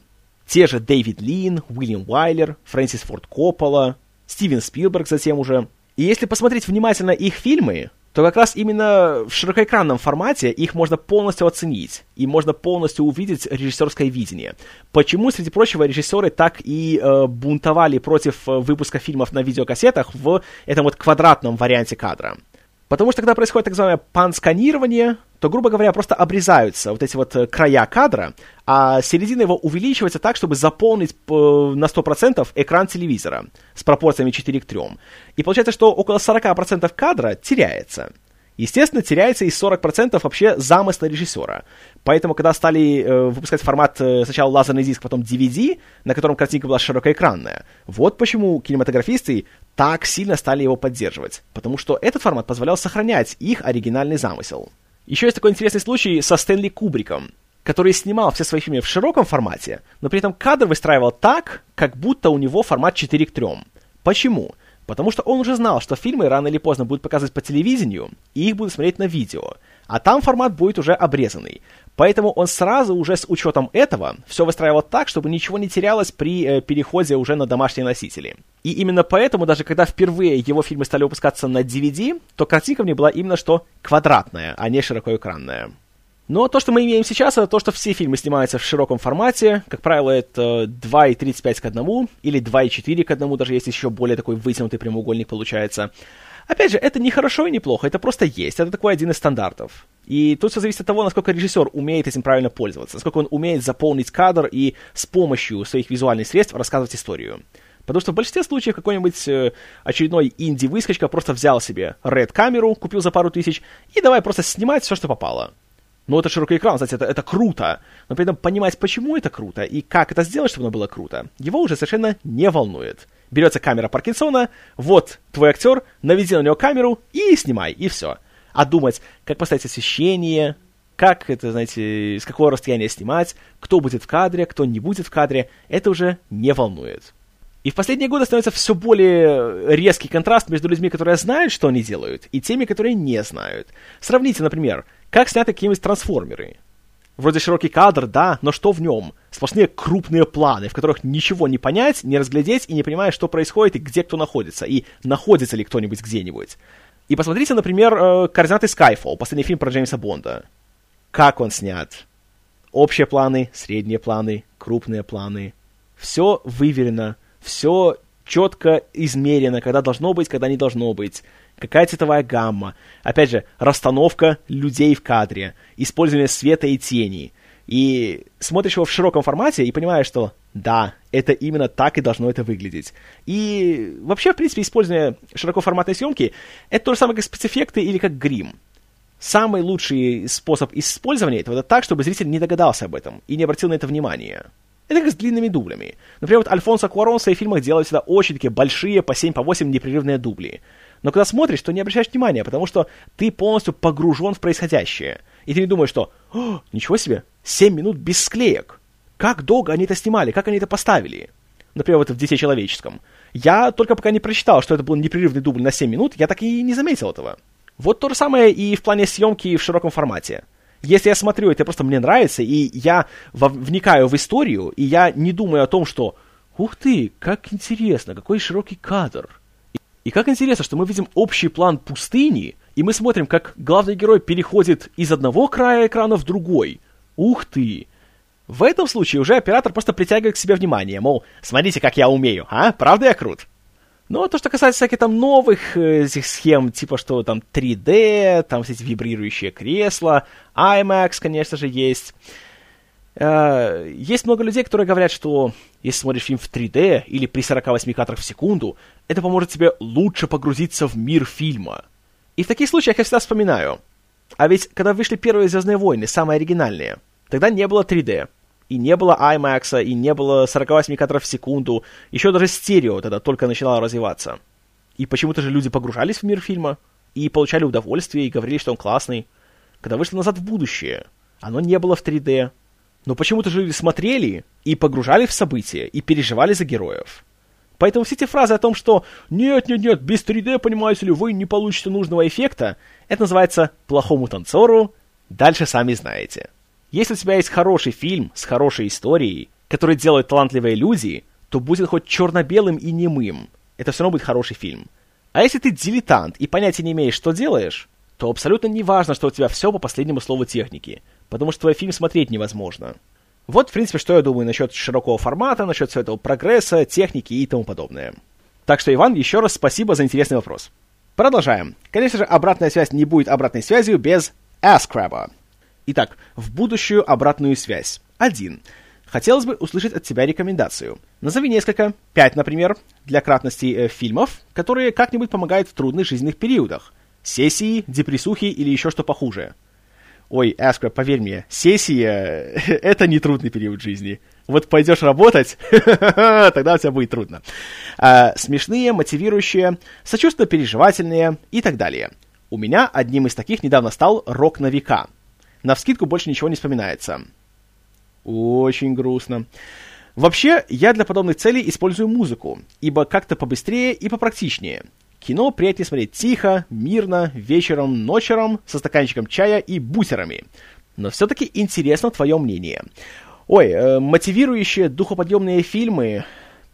Те же Дэвид Лин, Уильям Уайлер, Фрэнсис Форд Коппола, Стивен Спилберг затем уже. И если посмотреть внимательно их фильмы, то как раз именно в широкоэкранном формате их можно полностью оценить, и можно полностью увидеть режиссерское видение. Почему, среди прочего, режиссеры так и э, бунтовали против э, выпуска фильмов на видеокассетах в этом вот квадратном варианте кадра? Потому что когда происходит так называемое пансканирование, то, грубо говоря, просто обрезаются вот эти вот э, края кадра, а середина его увеличивается так, чтобы заполнить э, на 100% экран телевизора с пропорциями 4 к 3. И получается, что около 40% кадра теряется. Естественно, теряется и 40% вообще замысла режиссера. Поэтому, когда стали э, выпускать формат э, сначала лазерный диск, потом DVD, на котором картинка была широкоэкранная, вот почему кинематографисты так сильно стали его поддерживать. Потому что этот формат позволял сохранять их оригинальный замысел. Еще есть такой интересный случай со Стэнли Кубриком, который снимал все свои фильмы в широком формате, но при этом кадр выстраивал так, как будто у него формат 4 к 3. Почему? Потому что он уже знал, что фильмы рано или поздно будут показывать по телевидению, и их будут смотреть на видео. А там формат будет уже обрезанный. Поэтому он сразу уже с учетом этого все выстраивал так, чтобы ничего не терялось при э, переходе уже на домашние носители. И именно поэтому, даже когда впервые его фильмы стали выпускаться на DVD, то картинка в ней была именно что квадратная, а не широкоэкранная. Но то, что мы имеем сейчас, это то, что все фильмы снимаются в широком формате. Как правило, это 2,35 к 1 или 2,4 к 1, даже если еще более такой вытянутый прямоугольник получается. Опять же, это не хорошо и не плохо, это просто есть. Это такой один из стандартов. И тут все зависит от того, насколько режиссер умеет этим правильно пользоваться, насколько он умеет заполнить кадр и с помощью своих визуальных средств рассказывать историю. Потому что в большинстве случаев какой-нибудь э, очередной инди-выскочка просто взял себе Red камеру, купил за пару тысяч, и давай просто снимать все, что попало. Ну, это широкий экран, знаете, это, это круто. Но при этом понимать, почему это круто и как это сделать, чтобы оно было круто, его уже совершенно не волнует. Берется камера Паркинсона, вот твой актер, наведи на него камеру и снимай, и все. А думать, как поставить освещение, как это, знаете, с какого расстояния снимать, кто будет в кадре, кто не будет в кадре, это уже не волнует. И в последние годы становится все более резкий контраст между людьми, которые знают, что они делают, и теми, которые не знают. Сравните, например, как сняты какие-нибудь трансформеры. Вроде широкий кадр, да, но что в нем? Сплошные крупные планы, в которых ничего не понять, не разглядеть и не понимаешь, что происходит и где кто находится, и находится ли кто-нибудь где-нибудь. И посмотрите, например, э, «Координаты Skyfall», последний фильм про Джеймса Бонда. Как он снят? Общие планы, средние планы, крупные планы. Все выверено, все четко измерено, когда должно быть, когда не должно быть какая цветовая гамма, опять же, расстановка людей в кадре, использование света и тени. И смотришь его в широком формате и понимаешь, что да, это именно так и должно это выглядеть. И вообще, в принципе, использование широкоформатной съемки — это то же самое, как спецэффекты или как грим. Самый лучший способ использования этого — это так, чтобы зритель не догадался об этом и не обратил на это внимание. Это как с длинными дублями. Например, вот Альфонсо Куарон в своих фильмах делает всегда очень такие большие, по 7, по 8 непрерывные дубли. Но когда смотришь, то не обращаешь внимания, потому что ты полностью погружен в происходящее. И ты не думаешь, что ничего себе, 7 минут без склеек. Как долго они это снимали, как они это поставили? Например, вот в «Дете человеческом». Я только пока не прочитал, что это был непрерывный дубль на 7 минут, я так и не заметил этого. Вот то же самое и в плане съемки в широком формате. Если я смотрю, это просто мне нравится, и я вникаю в историю, и я не думаю о том, что «Ух ты, как интересно, какой широкий кадр!» И как интересно, что мы видим общий план пустыни, и мы смотрим, как главный герой переходит из одного края экрана в другой. Ух ты! В этом случае уже оператор просто притягивает к себе внимание, мол, смотрите, как я умею, а? Правда я крут? Ну, а то, что касается всяких там новых э, этих схем, типа что там 3D, там все эти вибрирующие кресла, IMAX, конечно же, есть. Э, есть много людей, которые говорят, что если смотришь фильм в 3D или при 48 кадрах в секунду, это поможет тебе лучше погрузиться в мир фильма. И в таких случаях я всегда вспоминаю. А ведь когда вышли первые «Звездные войны», самые оригинальные, тогда не было 3D. И не было IMAX, и не было 48 кадров в секунду. Еще даже стерео тогда только начинало развиваться. И почему-то же люди погружались в мир фильма, и получали удовольствие, и говорили, что он классный. Когда вышли назад в будущее, оно не было в 3D, но почему-то же люди смотрели и погружали в события, и переживали за героев. Поэтому все эти фразы о том, что «нет-нет-нет, без 3D, понимаете ли, вы не получите нужного эффекта», это называется «плохому танцору», дальше сами знаете. Если у тебя есть хороший фильм с хорошей историей, который делают талантливые люди, то будет хоть черно-белым и немым. Это все равно будет хороший фильм. А если ты дилетант и понятия не имеешь, что делаешь, то абсолютно не важно, что у тебя все по последнему слову техники – потому что твой фильм смотреть невозможно. Вот, в принципе, что я думаю насчет широкого формата, насчет всего этого прогресса, техники и тому подобное. Так что, Иван, еще раз спасибо за интересный вопрос. Продолжаем. Конечно же, обратная связь не будет обратной связью без AskCrab. Итак, в будущую обратную связь. Один. Хотелось бы услышать от тебя рекомендацию. Назови несколько, пять, например, для кратности э, фильмов, которые как-нибудь помогают в трудных жизненных периодах. Сессии, депрессухи или еще что похуже. Ой, Эскра, поверь мне, сессия — это не трудный период жизни. Вот пойдешь работать, тогда у тебя будет трудно. А, смешные, мотивирующие, сочувственно-переживательные и так далее. У меня одним из таких недавно стал «Рок на века». На вскидку больше ничего не вспоминается. Очень грустно. Вообще, я для подобных целей использую музыку, ибо как-то побыстрее и попрактичнее — Кино приятнее смотреть тихо, мирно, вечером, ночером, со стаканчиком чая и бутерами. Но все-таки интересно твое мнение. Ой, э, мотивирующие, духоподъемные фильмы.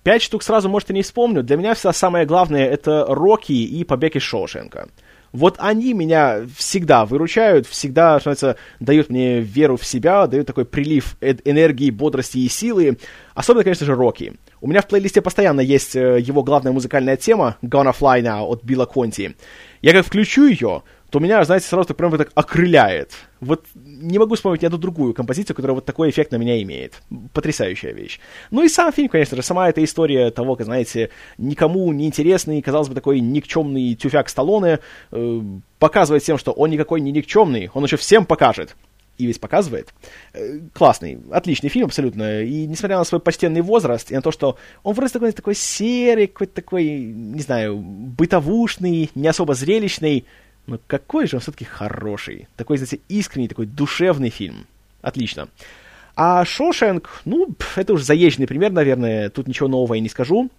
Пять штук сразу, может, и не вспомню. Для меня все самое главное — это «Рокки» и «Побег из Шоушенка». Вот они меня всегда выручают, всегда, называется, дают мне веру в себя, дают такой прилив энергии, бодрости и силы. Особенно, конечно же, Рокки. У меня в плейлисте постоянно есть э, его главная музыкальная тема «Gonna Fly Now» от Билла Конти. Я как включу ее, то меня, знаете, сразу так прям так окрыляет. Вот не могу вспомнить ни одну другую композицию, которая вот такой эффект на меня имеет. Потрясающая вещь. Ну и сам фильм, конечно же, сама эта история того, как, знаете, никому не интересный, казалось бы, такой никчемный тюфяк Сталлоне, э, показывает всем, что он никакой не никчемный, он еще всем покажет. И весь показывает. Э, классный, отличный фильм абсолютно. И несмотря на свой почтенный возраст, и на то, что он вроде такой, такой серый, какой-то такой, не знаю, бытовушный, не особо зрелищный, но какой же он все-таки хороший. Такой, знаете, искренний, такой душевный фильм. Отлично. А Шошенк, ну, это уже заезженный пример, наверное, тут ничего нового я не скажу.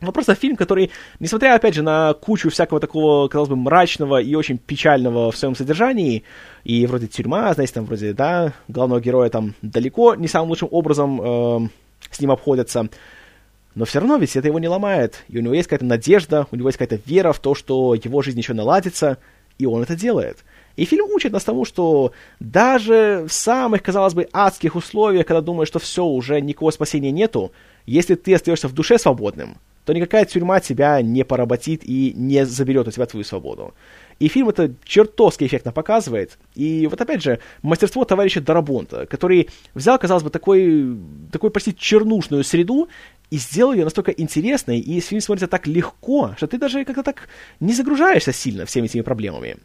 Но просто фильм, который, несмотря, опять же, на кучу всякого такого, казалось бы, мрачного и очень печального в своем содержании, и вроде тюрьма, знаете, там вроде, да, главного героя там далеко не самым лучшим образом э, с ним обходятся, но все равно ведь это его не ломает, и у него есть какая-то надежда, у него есть какая-то вера в то, что его жизнь еще наладится, и он это делает. И фильм учит нас тому, что даже в самых, казалось бы, адских условиях, когда думаешь, что все, уже никакого спасения нету, если ты остаешься в душе свободным, то никакая тюрьма тебя не поработит и не заберет у тебя твою свободу. И фильм это чертовски эффектно показывает. И вот опять же, мастерство товарища Дарабонта, который взял, казалось бы, такой, такой почти чернушную среду и сделал ее настолько интересной, и фильм смотрится так легко, что ты даже как-то так не загружаешься сильно всеми этими проблемами.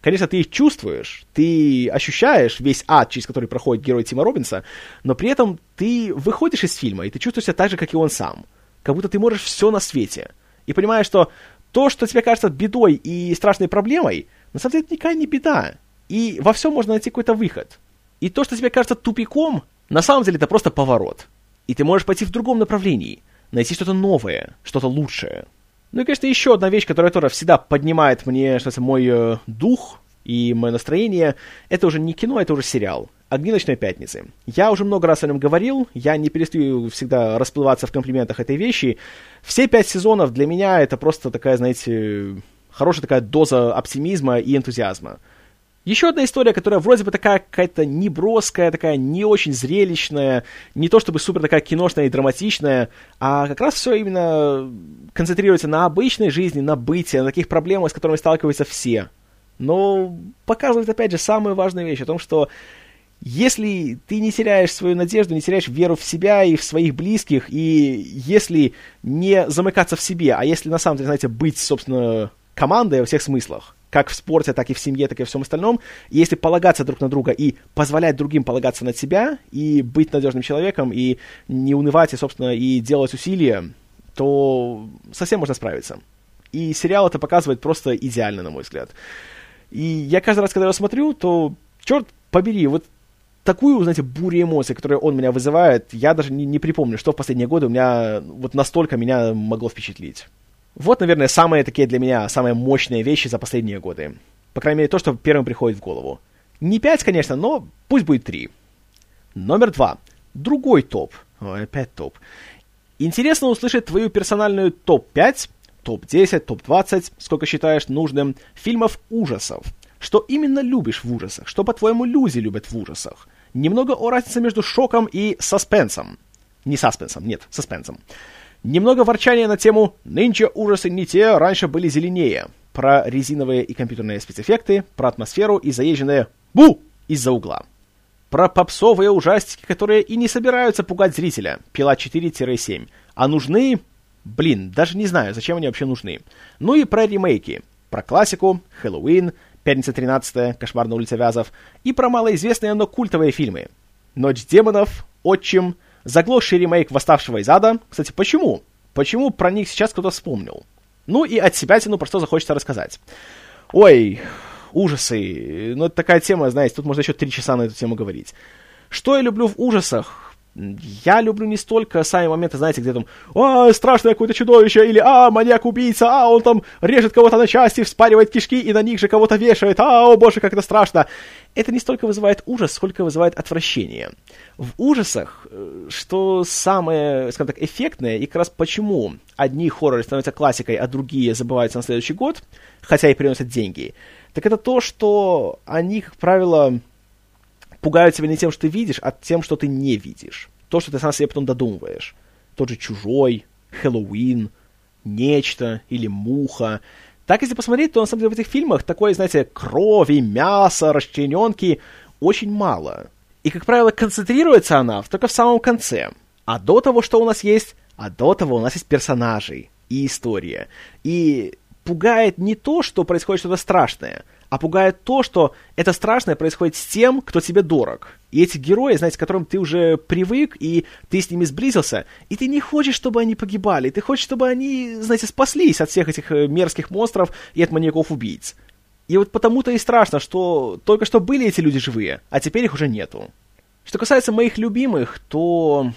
Конечно, ты их чувствуешь, ты ощущаешь весь ад, через который проходит герой Тима Робинса, но при этом ты выходишь из фильма, и ты чувствуешь себя так же, как и он сам. Как будто ты можешь все на свете. И понимаешь, что то, что тебе кажется бедой и страшной проблемой, на самом деле это никакая не беда. И во всем можно найти какой-то выход. И то, что тебе кажется тупиком, на самом деле это просто поворот. И ты можешь пойти в другом направлении, найти что-то новое, что-то лучшее. Ну и, конечно, еще одна вещь, которая тоже всегда поднимает мне, что то мой э, дух и мое настроение, это уже не кино, это уже сериал. «Огни ночной пятницы». Я уже много раз о нем говорил, я не перестаю всегда расплываться в комплиментах этой вещи. Все пять сезонов для меня это просто такая, знаете, хорошая такая доза оптимизма и энтузиазма. Еще одна история, которая вроде бы такая какая-то неброская, такая не очень зрелищная, не то чтобы супер такая киношная и драматичная, а как раз все именно концентрируется на обычной жизни, на бытии, на таких проблемах, с которыми сталкиваются все. Но показывает, опять же, самую важную вещь о том, что если ты не теряешь свою надежду, не теряешь веру в себя и в своих близких, и если не замыкаться в себе, а если на самом деле, знаете, быть, собственно, командой во всех смыслах, как в спорте, так и в семье, так и в всем остальном, если полагаться друг на друга и позволять другим полагаться на себя, и быть надежным человеком, и не унывать, и, собственно, и делать усилия, то совсем можно справиться. И сериал это показывает просто идеально, на мой взгляд. И я каждый раз, когда его смотрю, то, черт побери, вот такую, знаете, бурю эмоций, которые он меня вызывает, я даже не, не припомню, что в последние годы у меня вот настолько меня могло впечатлить. Вот, наверное, самые такие для меня, самые мощные вещи за последние годы. По крайней мере, то, что первым приходит в голову. Не пять, конечно, но пусть будет три. Номер два. Другой топ. Ой, опять топ. Интересно услышать твою персональную топ-5, топ-10, топ-20, сколько считаешь нужным, фильмов ужасов. Что именно любишь в ужасах? Что, по-твоему, люди любят в ужасах? Немного о разнице между шоком и саспенсом. Не саспенсом, нет, саспенсом. Немного ворчания на тему «Нынче ужасы не те, раньше были зеленее». Про резиновые и компьютерные спецэффекты, про атмосферу и заезженное «Бу!» из-за угла. Про попсовые ужастики, которые и не собираются пугать зрителя. Пила 4-7. А нужны... Блин, даже не знаю, зачем они вообще нужны. Ну и про ремейки. Про классику, Хэллоуин, Пятница 13 Кошмар на улице Вязов и про малоизвестные, но культовые фильмы. Ночь демонов, Отчим, заглохший ремейк Восставшего из ада. Кстати, почему? Почему про них сейчас кто-то вспомнил? Ну и от себя тяну, про что захочется рассказать. Ой, ужасы. Ну, это такая тема, знаете, тут можно еще три часа на эту тему говорить. Что я люблю в ужасах? Я люблю не столько сами моменты, знаете, где там «А, страшное какое-то чудовище!» или «А, маньяк-убийца! А, он там режет кого-то на части, вспаривает кишки и на них же кого-то вешает! А, о боже, как это страшно!» Это не столько вызывает ужас, сколько вызывает отвращение. В ужасах, э, что самое, скажем так, эффектное, и как раз почему одни хорроры становятся классикой, а другие забываются на следующий год, хотя и приносят деньги, так это то, что они, как правило, пугают тебя не тем, что ты видишь, а тем, что ты не видишь. То, что ты сам себе потом додумываешь. Тот же «Чужой», «Хэллоуин», «Нечто» или «Муха». Так, если посмотреть, то, на самом деле, в этих фильмах такой, знаете, крови, мяса, расчлененки очень мало. И, как правило, концентрируется она только в самом конце. А до того, что у нас есть, а до того у нас есть персонажи и история. И пугает не то, что происходит что-то страшное – а пугает то, что это страшное происходит с тем, кто тебе дорог. И эти герои, знаете, к которым ты уже привык, и ты с ними сблизился, и ты не хочешь, чтобы они погибали, ты хочешь, чтобы они, знаете, спаслись от всех этих э, мерзких монстров и от маньяков-убийц. И вот потому-то и страшно, что только что были эти люди живые, а теперь их уже нету. Что касается моих любимых, то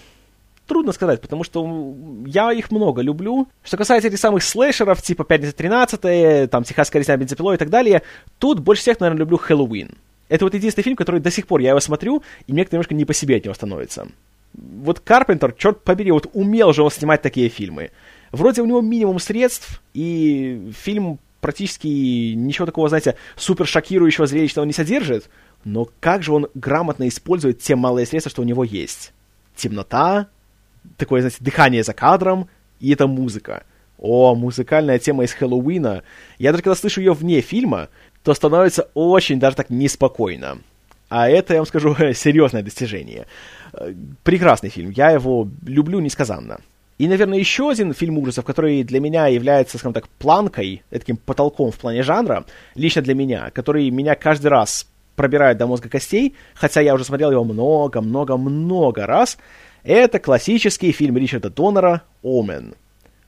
Трудно сказать, потому что я их много люблю. Что касается этих самых слэшеров, типа «Пятница 13 там «Техасская резня бензопилой» и так далее, тут больше всех, наверное, люблю «Хэллоуин». Это вот единственный фильм, который до сих пор я его смотрю, и мне немножко не по себе от него становится. Вот Карпентер, черт побери, вот умел же он снимать такие фильмы. Вроде у него минимум средств, и фильм практически ничего такого, знаете, супер шокирующего, зрелищного не содержит, но как же он грамотно использует те малые средства, что у него есть. Темнота, такое, знаете, дыхание за кадром, и это музыка. О, музыкальная тема из Хэллоуина. Я даже когда слышу ее вне фильма, то становится очень даже так неспокойно. А это, я вам скажу, серьезное достижение. Прекрасный фильм, я его люблю несказанно. И, наверное, еще один фильм ужасов, который для меня является, скажем так, планкой, таким потолком в плане жанра, лично для меня, который меня каждый раз пробирает до мозга костей, хотя я уже смотрел его много-много-много раз, это классический фильм Ричарда Доннера «Омен».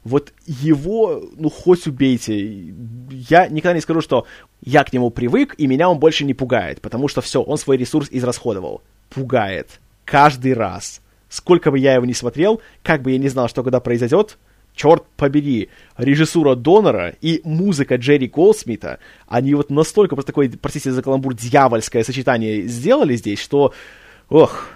Вот его, ну, хоть убейте. Я никогда не скажу, что я к нему привык, и меня он больше не пугает, потому что все, он свой ресурс израсходовал. Пугает. Каждый раз. Сколько бы я его не смотрел, как бы я не знал, что когда произойдет, черт побери, режиссура Донора и музыка Джерри Голдсмита, они вот настолько просто такое, простите за каламбур, дьявольское сочетание сделали здесь, что, ох,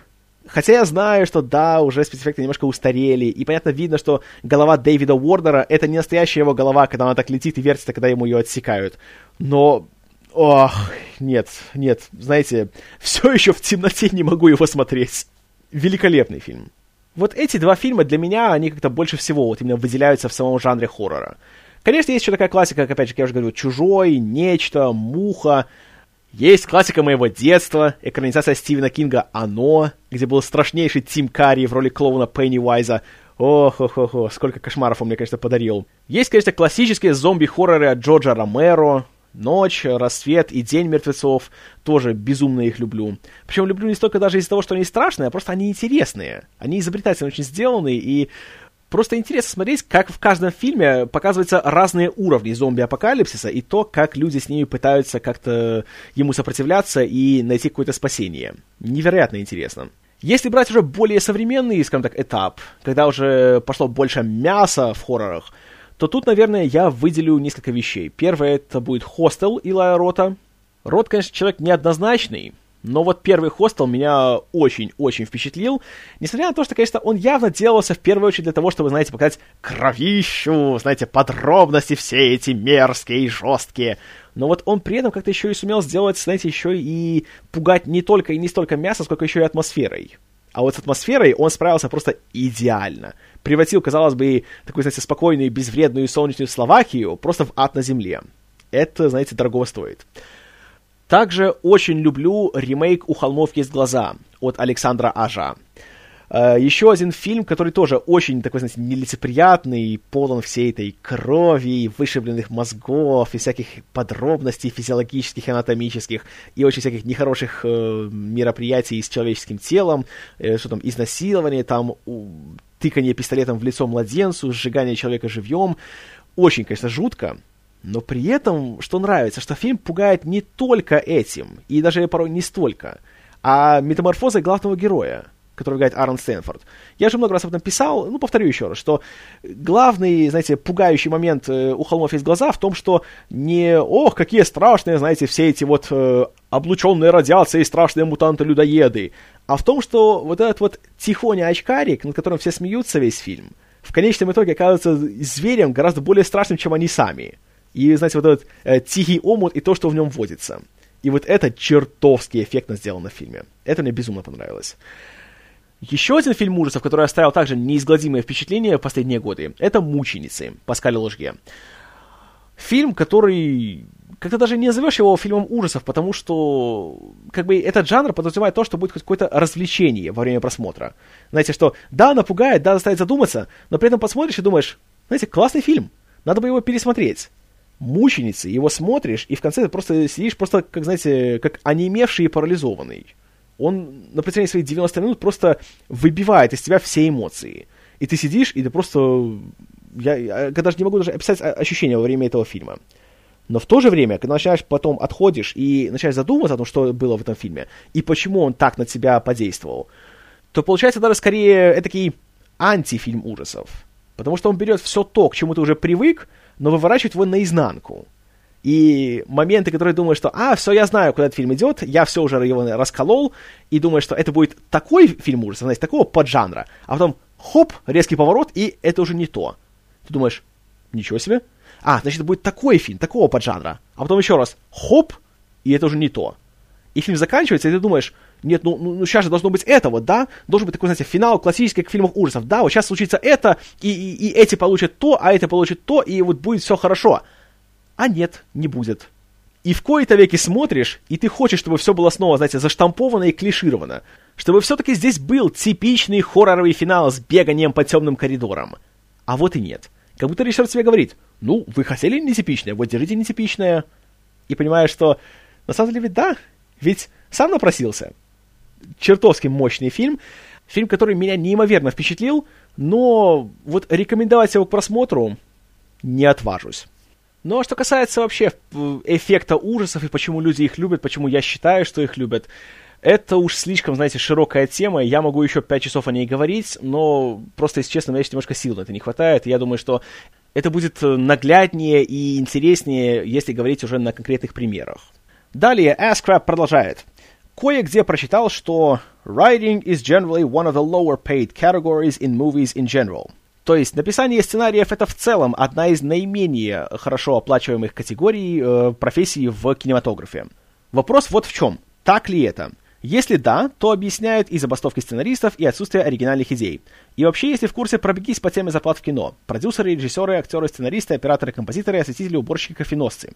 Хотя я знаю, что да, уже спецэффекты немножко устарели, и понятно видно, что голова Дэвида Уорнера — это не настоящая его голова, когда она так летит и вертится, когда ему ее отсекают. Но, ох, нет, нет, знаете, все еще в темноте не могу его смотреть. Великолепный фильм. Вот эти два фильма для меня, они как-то больше всего вот именно выделяются в самом жанре хоррора. Конечно, есть еще такая классика, как, опять же, я уже говорил, «Чужой», «Нечто», «Муха», есть классика моего детства, экранизация Стивена Кинга «Оно», где был страшнейший Тим Карри в роли клоуна Пеннивайза. ох ох ох сколько кошмаров он мне, конечно, подарил. Есть, конечно, классические зомби-хорроры от Джорджа Ромеро, Ночь, Рассвет и День мертвецов. Тоже безумно их люблю. Причем люблю не столько даже из-за того, что они страшные, а просто они интересные. Они изобретательно очень сделаны, и Просто интересно смотреть, как в каждом фильме показываются разные уровни зомби-апокалипсиса и то, как люди с ними пытаются как-то ему сопротивляться и найти какое-то спасение. Невероятно интересно. Если брать уже более современный, скажем так, этап, когда уже пошло больше мяса в хоррорах, то тут, наверное, я выделю несколько вещей. Первое, это будет «Хостел» Илая Рота. Рот, конечно, человек неоднозначный, но вот первый хостел меня очень-очень впечатлил. Несмотря на то, что, конечно, он явно делался в первую очередь для того, чтобы, знаете, показать кровищу, знаете, подробности все эти мерзкие и жесткие. Но вот он при этом как-то еще и сумел сделать, знаете, еще и пугать не только и не столько мясо, сколько еще и атмосферой. А вот с атмосферой он справился просто идеально. Превратил, казалось бы, такую, знаете, спокойную, безвредную солнечную Словакию просто в ад на земле. Это, знаете, дорого стоит. Также очень люблю ремейк «У холмов есть глаза» от Александра Ажа. Uh, еще один фильм, который тоже очень такой, знаете, нелицеприятный, полон всей этой крови, вышибленных мозгов и всяких подробностей физиологических анатомических, и очень всяких нехороших uh, мероприятий с человеческим телом, uh, что там, изнасилование, там, тыкание пистолетом в лицо младенцу, сжигание человека живьем. Очень, конечно, жутко. Но при этом, что нравится, что фильм пугает не только этим, и даже порой не столько, а метаморфозой главного героя. который играет Аарон Стэнфорд. Я же много раз об этом писал, ну, повторю еще раз, что главный, знаете, пугающий момент э, у холмов есть глаза в том, что не, ох, какие страшные, знаете, все эти вот э, облученные радиацией страшные мутанты-людоеды, а в том, что вот этот вот тихоня очкарик, над которым все смеются весь фильм, в конечном итоге оказывается зверем гораздо более страшным, чем они сами. И, знаете, вот этот э, тихий омут и то, что в нем водится. И вот это чертовски эффектно сделано в фильме. Это мне безумно понравилось. Еще один фильм ужасов, который оставил также неизгладимое впечатление в последние годы, это «Мученицы» Паскаля Ложге. Фильм, который как-то даже не назовешь его фильмом ужасов, потому что как бы этот жанр подразумевает то, что будет какое-то развлечение во время просмотра. Знаете, что да, напугает, да, заставит задуматься, но при этом посмотришь и думаешь, знаете, классный фильм, надо бы его пересмотреть. Мученицы, его смотришь, и в конце ты просто сидишь просто, как, знаете, как онемевший и парализованный он на протяжении своих 90 минут просто выбивает из тебя все эмоции. И ты сидишь, и ты просто... Я, я даже не могу даже описать ощущения во время этого фильма. Но в то же время, когда начинаешь потом отходишь и начинаешь задумываться о том, что было в этом фильме, и почему он так на тебя подействовал, то получается даже скорее этакий антифильм ужасов. Потому что он берет все то, к чему ты уже привык, но выворачивает его наизнанку. И моменты, которые думаешь, что, а, все, я знаю, куда этот фильм идет, я все уже его расколол, и думаешь, что это будет такой фильм ужасов, знаете, такого поджанра, а потом, хоп, резкий поворот, и это уже не то. Ты думаешь, ничего себе. А, значит, будет такой фильм, такого поджанра. А потом еще раз, хоп, и это уже не то. И фильм заканчивается, и ты думаешь, нет, ну, ну, ну сейчас же должно быть это вот, да? Должен быть такой, знаете, финал классический, как в фильмах ужасов. Да, вот сейчас случится это, и, и, и эти получат то, а эти получат то, и вот будет все хорошо. А нет, не будет. И в кои-то веки смотришь, и ты хочешь, чтобы все было снова, знаете, заштамповано и клишировано. Чтобы все-таки здесь был типичный хорроровый финал с беганием по темным коридорам. А вот и нет. Как будто режиссер тебе говорит, ну, вы хотели нетипичное, вот держите нетипичное. И понимаешь, что на самом деле ведь да, ведь сам напросился. Чертовски мощный фильм. Фильм, который меня неимоверно впечатлил, но вот рекомендовать его к просмотру не отважусь. Ну а что касается вообще э, эффекта ужасов и почему люди их любят, почему я считаю, что их любят, это уж слишком, знаете, широкая тема, я могу еще пять часов о ней говорить, но просто, если честно, мне еще немножко сил на это не хватает, и я думаю, что это будет э, нагляднее и интереснее, если говорить уже на конкретных примерах. Далее, Ascrap продолжает. Кое-где прочитал, что «Writing is generally one of the lower paid categories in movies in general». То есть написание сценариев это в целом одна из наименее хорошо оплачиваемых категорий э, профессий в кинематографе. Вопрос вот в чем. Так ли это? Если да, то объясняет и забастовки сценаристов, и отсутствие оригинальных идей. И вообще, если в курсе, пробегись по теме зарплат в кино. Продюсеры, режиссеры, актеры, сценаристы, операторы, композиторы, осветители, уборщики, кофеносцы.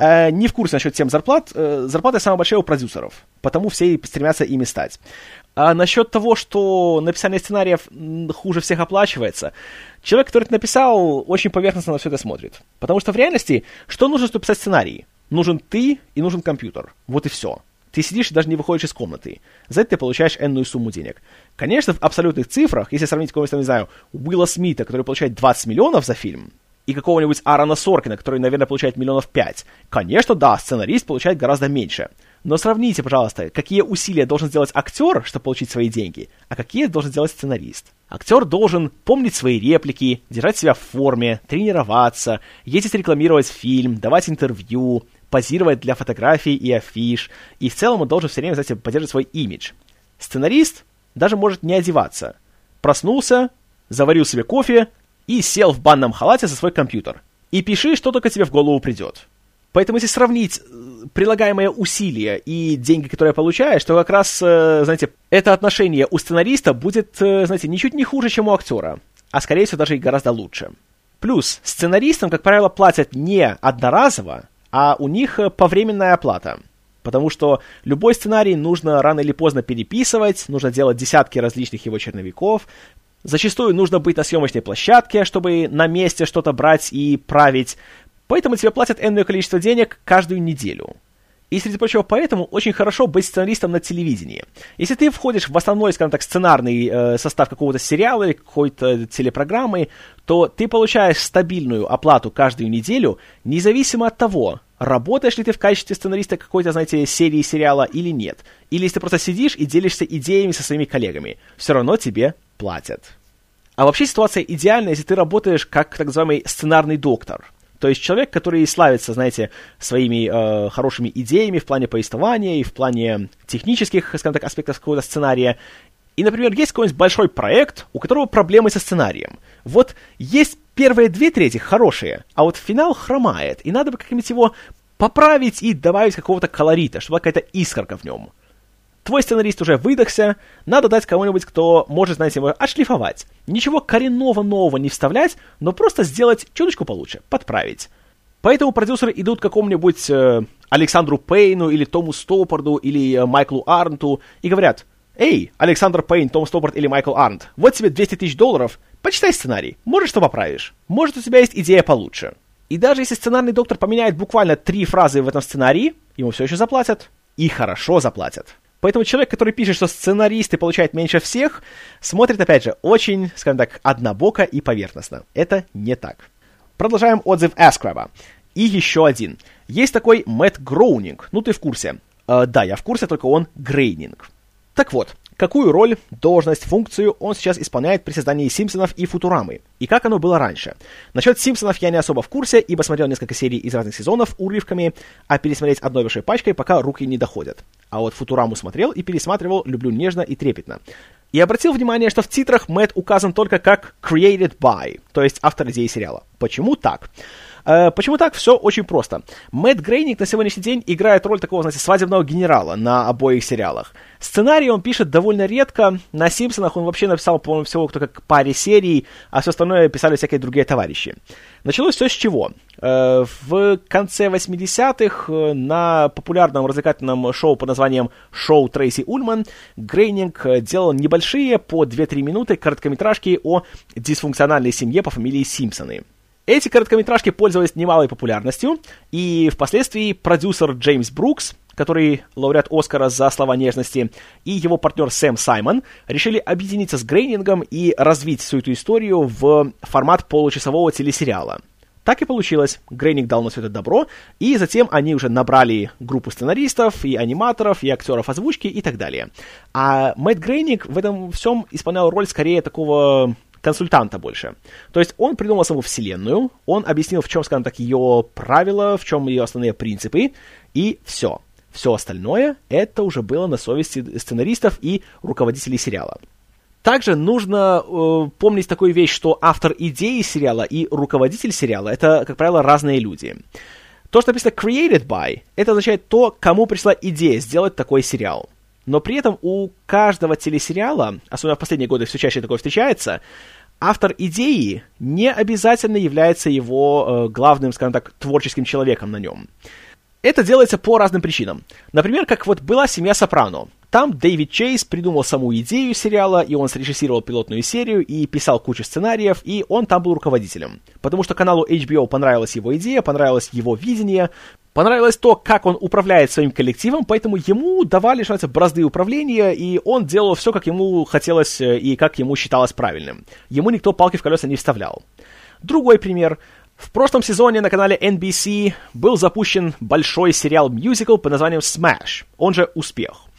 Э, не в курсе насчет тем зарплат. Э, зарплаты самые большие у продюсеров, потому все и стремятся ими стать. А насчет того, что написание сценариев хуже всех оплачивается, человек, который это написал, очень поверхностно на все это смотрит. Потому что в реальности, что нужно, чтобы писать сценарий? Нужен ты и нужен компьютер. Вот и все. Ты сидишь и даже не выходишь из комнаты. За это ты получаешь энную сумму денег. Конечно, в абсолютных цифрах, если сравнить какого-нибудь, не знаю, Уилла Смита, который получает 20 миллионов за фильм, и какого-нибудь Аарона Соркина, который, наверное, получает миллионов 5, конечно, да, сценарист получает гораздо меньше. Но сравните, пожалуйста, какие усилия должен сделать актер, чтобы получить свои деньги, а какие должен сделать сценарист. Актер должен помнить свои реплики, держать себя в форме, тренироваться, ездить рекламировать фильм, давать интервью, позировать для фотографий и афиш, и в целом он должен все время, знаете, поддерживать свой имидж. Сценарист даже может не одеваться. Проснулся, заварил себе кофе и сел в банном халате за свой компьютер. И пиши, что только тебе в голову придет. Поэтому если сравнить э, прилагаемые усилия и деньги, которые получаешь, то как раз, э, знаете, это отношение у сценариста будет, э, знаете, ничуть не хуже, чем у актера, а скорее всего даже и гораздо лучше. Плюс сценаристам, как правило, платят не одноразово, а у них повременная оплата. Потому что любой сценарий нужно рано или поздно переписывать, нужно делать десятки различных его черновиков. Зачастую нужно быть на съемочной площадке, чтобы на месте что-то брать и править. Поэтому тебе платят энное количество денег каждую неделю. И, среди прочего, поэтому очень хорошо быть сценаристом на телевидении. Если ты входишь в основной, скажем так, сценарный э, состав какого-то сериала или какой-то телепрограммы, то ты получаешь стабильную оплату каждую неделю, независимо от того, работаешь ли ты в качестве сценариста какой-то, знаете, серии сериала или нет. Или если ты просто сидишь и делишься идеями со своими коллегами. Все равно тебе платят. А вообще ситуация идеальная, если ты работаешь как так называемый сценарный доктор. То есть человек, который славится, знаете, своими э, хорошими идеями в плане повествования и в плане технических, скажем так, аспектов какого-то сценария. И, например, есть какой-нибудь большой проект, у которого проблемы со сценарием. Вот есть первые две трети хорошие, а вот финал хромает, и надо бы как-нибудь его поправить и добавить какого-то колорита, чтобы какая-то искорка в нем. Твой сценарист уже выдохся, надо дать кому-нибудь, кто может, знаете, его отшлифовать. Ничего коренного нового не вставлять, но просто сделать чуточку получше, подправить. Поэтому продюсеры идут к какому-нибудь э, Александру Пейну или Тому Стоппорду или э, Майклу Арнту и говорят, «Эй, Александр Пейн, Том Стоппорд или Майкл Арнт, вот тебе 200 тысяч долларов, почитай сценарий, может, что поправишь, может, у тебя есть идея получше». И даже если сценарный доктор поменяет буквально три фразы в этом сценарии, ему все еще заплатят. И хорошо заплатят. Поэтому человек, который пишет, что сценаристы получают меньше всех, смотрит, опять же, очень, скажем так, однобоко и поверхностно. Это не так. Продолжаем отзыв Аскраба. И еще один. Есть такой Мэтт Гроунинг. Ну, ты в курсе. Э, да, я в курсе, только он Грейнинг. Так вот, какую роль, должность, функцию он сейчас исполняет при создании Симпсонов и Футурамы, и как оно было раньше. Насчет Симпсонов я не особо в курсе, ибо смотрел несколько серий из разных сезонов урывками, а пересмотреть одной большой пачкой пока руки не доходят. А вот Футураму смотрел и пересматривал люблю нежно и трепетно. И обратил внимание, что в титрах Мэтт указан только как created by, то есть автор идеи сериала. Почему так? Э, почему так? Все очень просто. Мэтт Грейник на сегодняшний день играет роль такого, знаете, свадебного генерала на обоих сериалах. Сценарий он пишет довольно редко. На «Симпсонах» он вообще написал, по-моему, всего только к паре серий, а все остальное писали всякие другие товарищи. Началось все с чего? Э, в конце 80-х э, на популярном развлекательном шоу под названием «Шоу Трейси Ульман» Грейнинг делал небольшие по 2-3 минуты короткометражки о дисфункциональной семье по фамилии Симпсоны. Эти короткометражки пользовались немалой популярностью, и впоследствии продюсер Джеймс Брукс, который лауреат Оскара за слова нежности, и его партнер Сэм Саймон решили объединиться с Грейнингом и развить всю эту историю в формат получасового телесериала. Так и получилось. Грейнинг дал на все это добро, и затем они уже набрали группу сценаристов, и аниматоров, и актеров озвучки и так далее. А Мэтт Грейнинг в этом всем исполнял роль скорее такого консультанта больше. То есть он придумал саму вселенную, он объяснил, в чем, скажем так, ее правила, в чем ее основные принципы, и все. Все остальное, это уже было на совести сценаристов и руководителей сериала. Также нужно э, помнить такую вещь, что автор идеи сериала и руководитель сериала — это, как правило, разные люди. То, что написано created by, это означает то, кому пришла идея сделать такой сериал. Но при этом у каждого телесериала, особенно в последние годы все чаще такое встречается, автор идеи не обязательно является его э, главным, скажем так, творческим человеком на нем. Это делается по разным причинам. Например, как вот была «Семья Сопрано». Там Дэвид Чейз придумал саму идею сериала, и он срежиссировал пилотную серию, и писал кучу сценариев, и он там был руководителем. Потому что каналу HBO понравилась его идея, понравилось его видение, понравилось то, как он управляет своим коллективом, поэтому ему давали, что бразды управления, и он делал все, как ему хотелось э, и как ему считалось правильным. Ему никто палки в колеса не вставлял. Другой пример. В прошлом сезоне на канале NBC был запущен большой сериал-мюзикл под названием Smash, он же «Успех».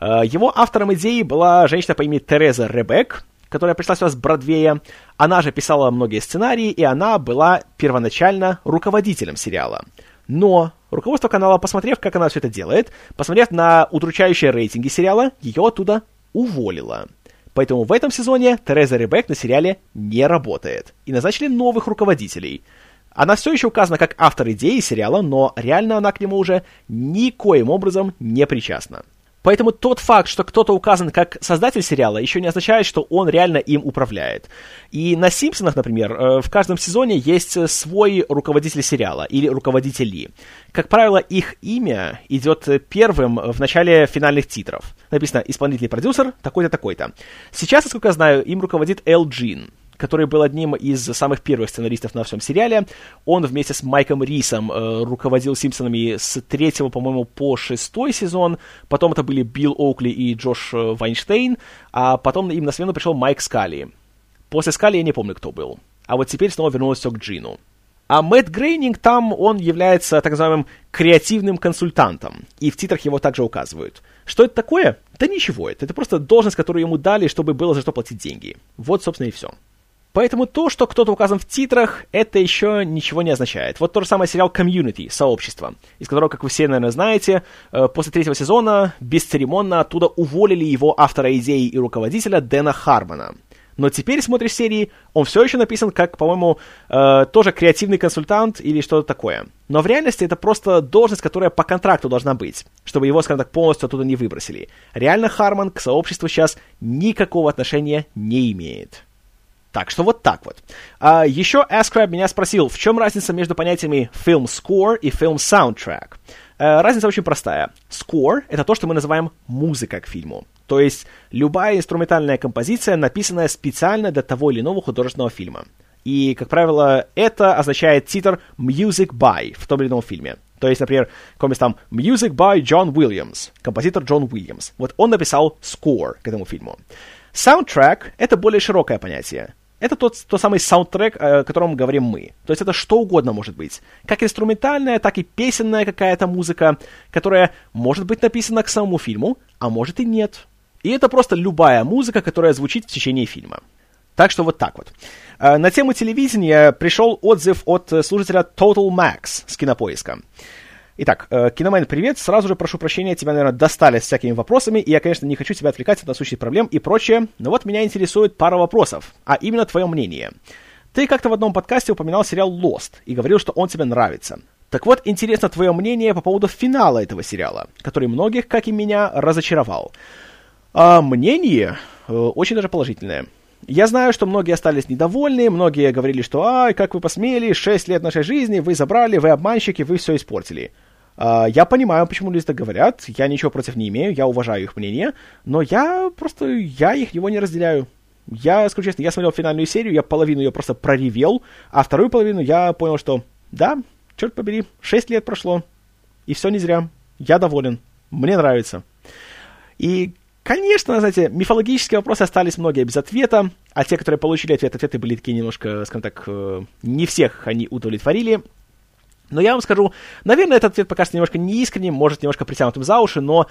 Э, его автором идеи была женщина по имени Тереза Ребек, которая пришла сюда с Бродвея. Она же писала многие сценарии, и она была первоначально руководителем сериала. Но руководство канала, посмотрев, как она все это делает, посмотрев на удручающие рейтинги сериала, ее оттуда уволило. Поэтому в этом сезоне Тереза Ребек на сериале не работает. И назначили новых руководителей. Она все еще указана как автор идеи сериала, но реально она к нему уже никоим образом не причастна. Поэтому тот факт, что кто-то указан как создатель сериала, еще не означает, что он реально им управляет. И на «Симпсонах», например, э, в каждом сезоне есть свой руководитель сериала или руководители. Как правило, их имя идет первым в начале финальных титров. Написано «Исполнительный продюсер такой-то, такой-то». Сейчас, насколько я знаю, им руководит Эл Джин который был одним из самых первых сценаристов на всем сериале. Он вместе с Майком Рисом э, руководил Симпсонами с третьего, по-моему, по шестой сезон. Потом это были Билл Оукли и Джош э, Вайнштейн. А потом им на смену пришел Майк Скали. После Скали я не помню, кто был. А вот теперь снова вернулось все к Джину. А Мэтт Грейнинг там, он является так называемым креативным консультантом, и в титрах его также указывают. Что это такое? Да ничего, это, это просто должность, которую ему дали, чтобы было за что платить деньги. Вот, собственно, и все. Поэтому то, что кто-то указан в титрах, это еще ничего не означает. Вот тот же самый сериал Community, Сообщество, из которого, как вы все, наверное, знаете, э, после третьего сезона бесцеремонно оттуда уволили его автора идеи и руководителя Дэна Хармона. Но теперь смотришь серии, он все еще написан как, по-моему, э, тоже креативный консультант или что-то такое. Но в реальности это просто должность, которая по контракту должна быть, чтобы его, скажем так, полностью оттуда не выбросили. Реально Харман к сообществу сейчас никакого отношения не имеет. Так что вот так вот. А, еще Ascribe меня спросил, в чем разница между понятиями film score и film soundtrack. А, разница очень простая. Score — это то, что мы называем музыка к фильму. То есть любая инструментальная композиция, написанная специально для того или иного художественного фильма. И, как правило, это означает титр Music by в том или ином фильме. То есть, например, какой-нибудь там Music by John Williams, композитор Джон Уильямс. Вот он написал score к этому фильму. Soundtrack — это более широкое понятие. Это тот, тот самый саундтрек, о котором говорим мы. То есть это что угодно может быть. Как инструментальная, так и песенная какая-то музыка, которая может быть написана к самому фильму, а может и нет. И это просто любая музыка, которая звучит в течение фильма. Так что вот так вот. Э, на тему телевидения пришел отзыв от служителя Total Max с кинопоиска. Итак, э, Киномен, привет. Сразу же прошу прощения, тебя, наверное, достали с всякими вопросами, и я, конечно, не хочу тебя отвлекать от насущих проблем и прочее, но вот меня интересует пара вопросов, а именно твое мнение. Ты как-то в одном подкасте упоминал сериал Lost и говорил, что он тебе нравится. Так вот, интересно твое мнение по поводу финала этого сериала, который многих, как и меня, разочаровал. А мнение э, очень даже положительное. Я знаю, что многие остались недовольны, многие говорили, что «Ай, как вы посмели, 6 лет нашей жизни, вы забрали, вы обманщики, вы все испортили». Uh, я понимаю, почему люди так говорят, я ничего против не имею, я уважаю их мнение, но я просто, я их его не разделяю. Я, скажу честно, я смотрел финальную серию, я половину ее просто проревел, а вторую половину я понял, что да, черт побери, 6 лет прошло, и все не зря, я доволен, мне нравится. И Конечно, знаете, мифологические вопросы остались многие без ответа, а те, которые получили ответ, ответы были такие немножко, скажем так, э, не всех они удовлетворили. Но я вам скажу, наверное, этот ответ покажется немножко неискренним, может, немножко притянутым за уши, но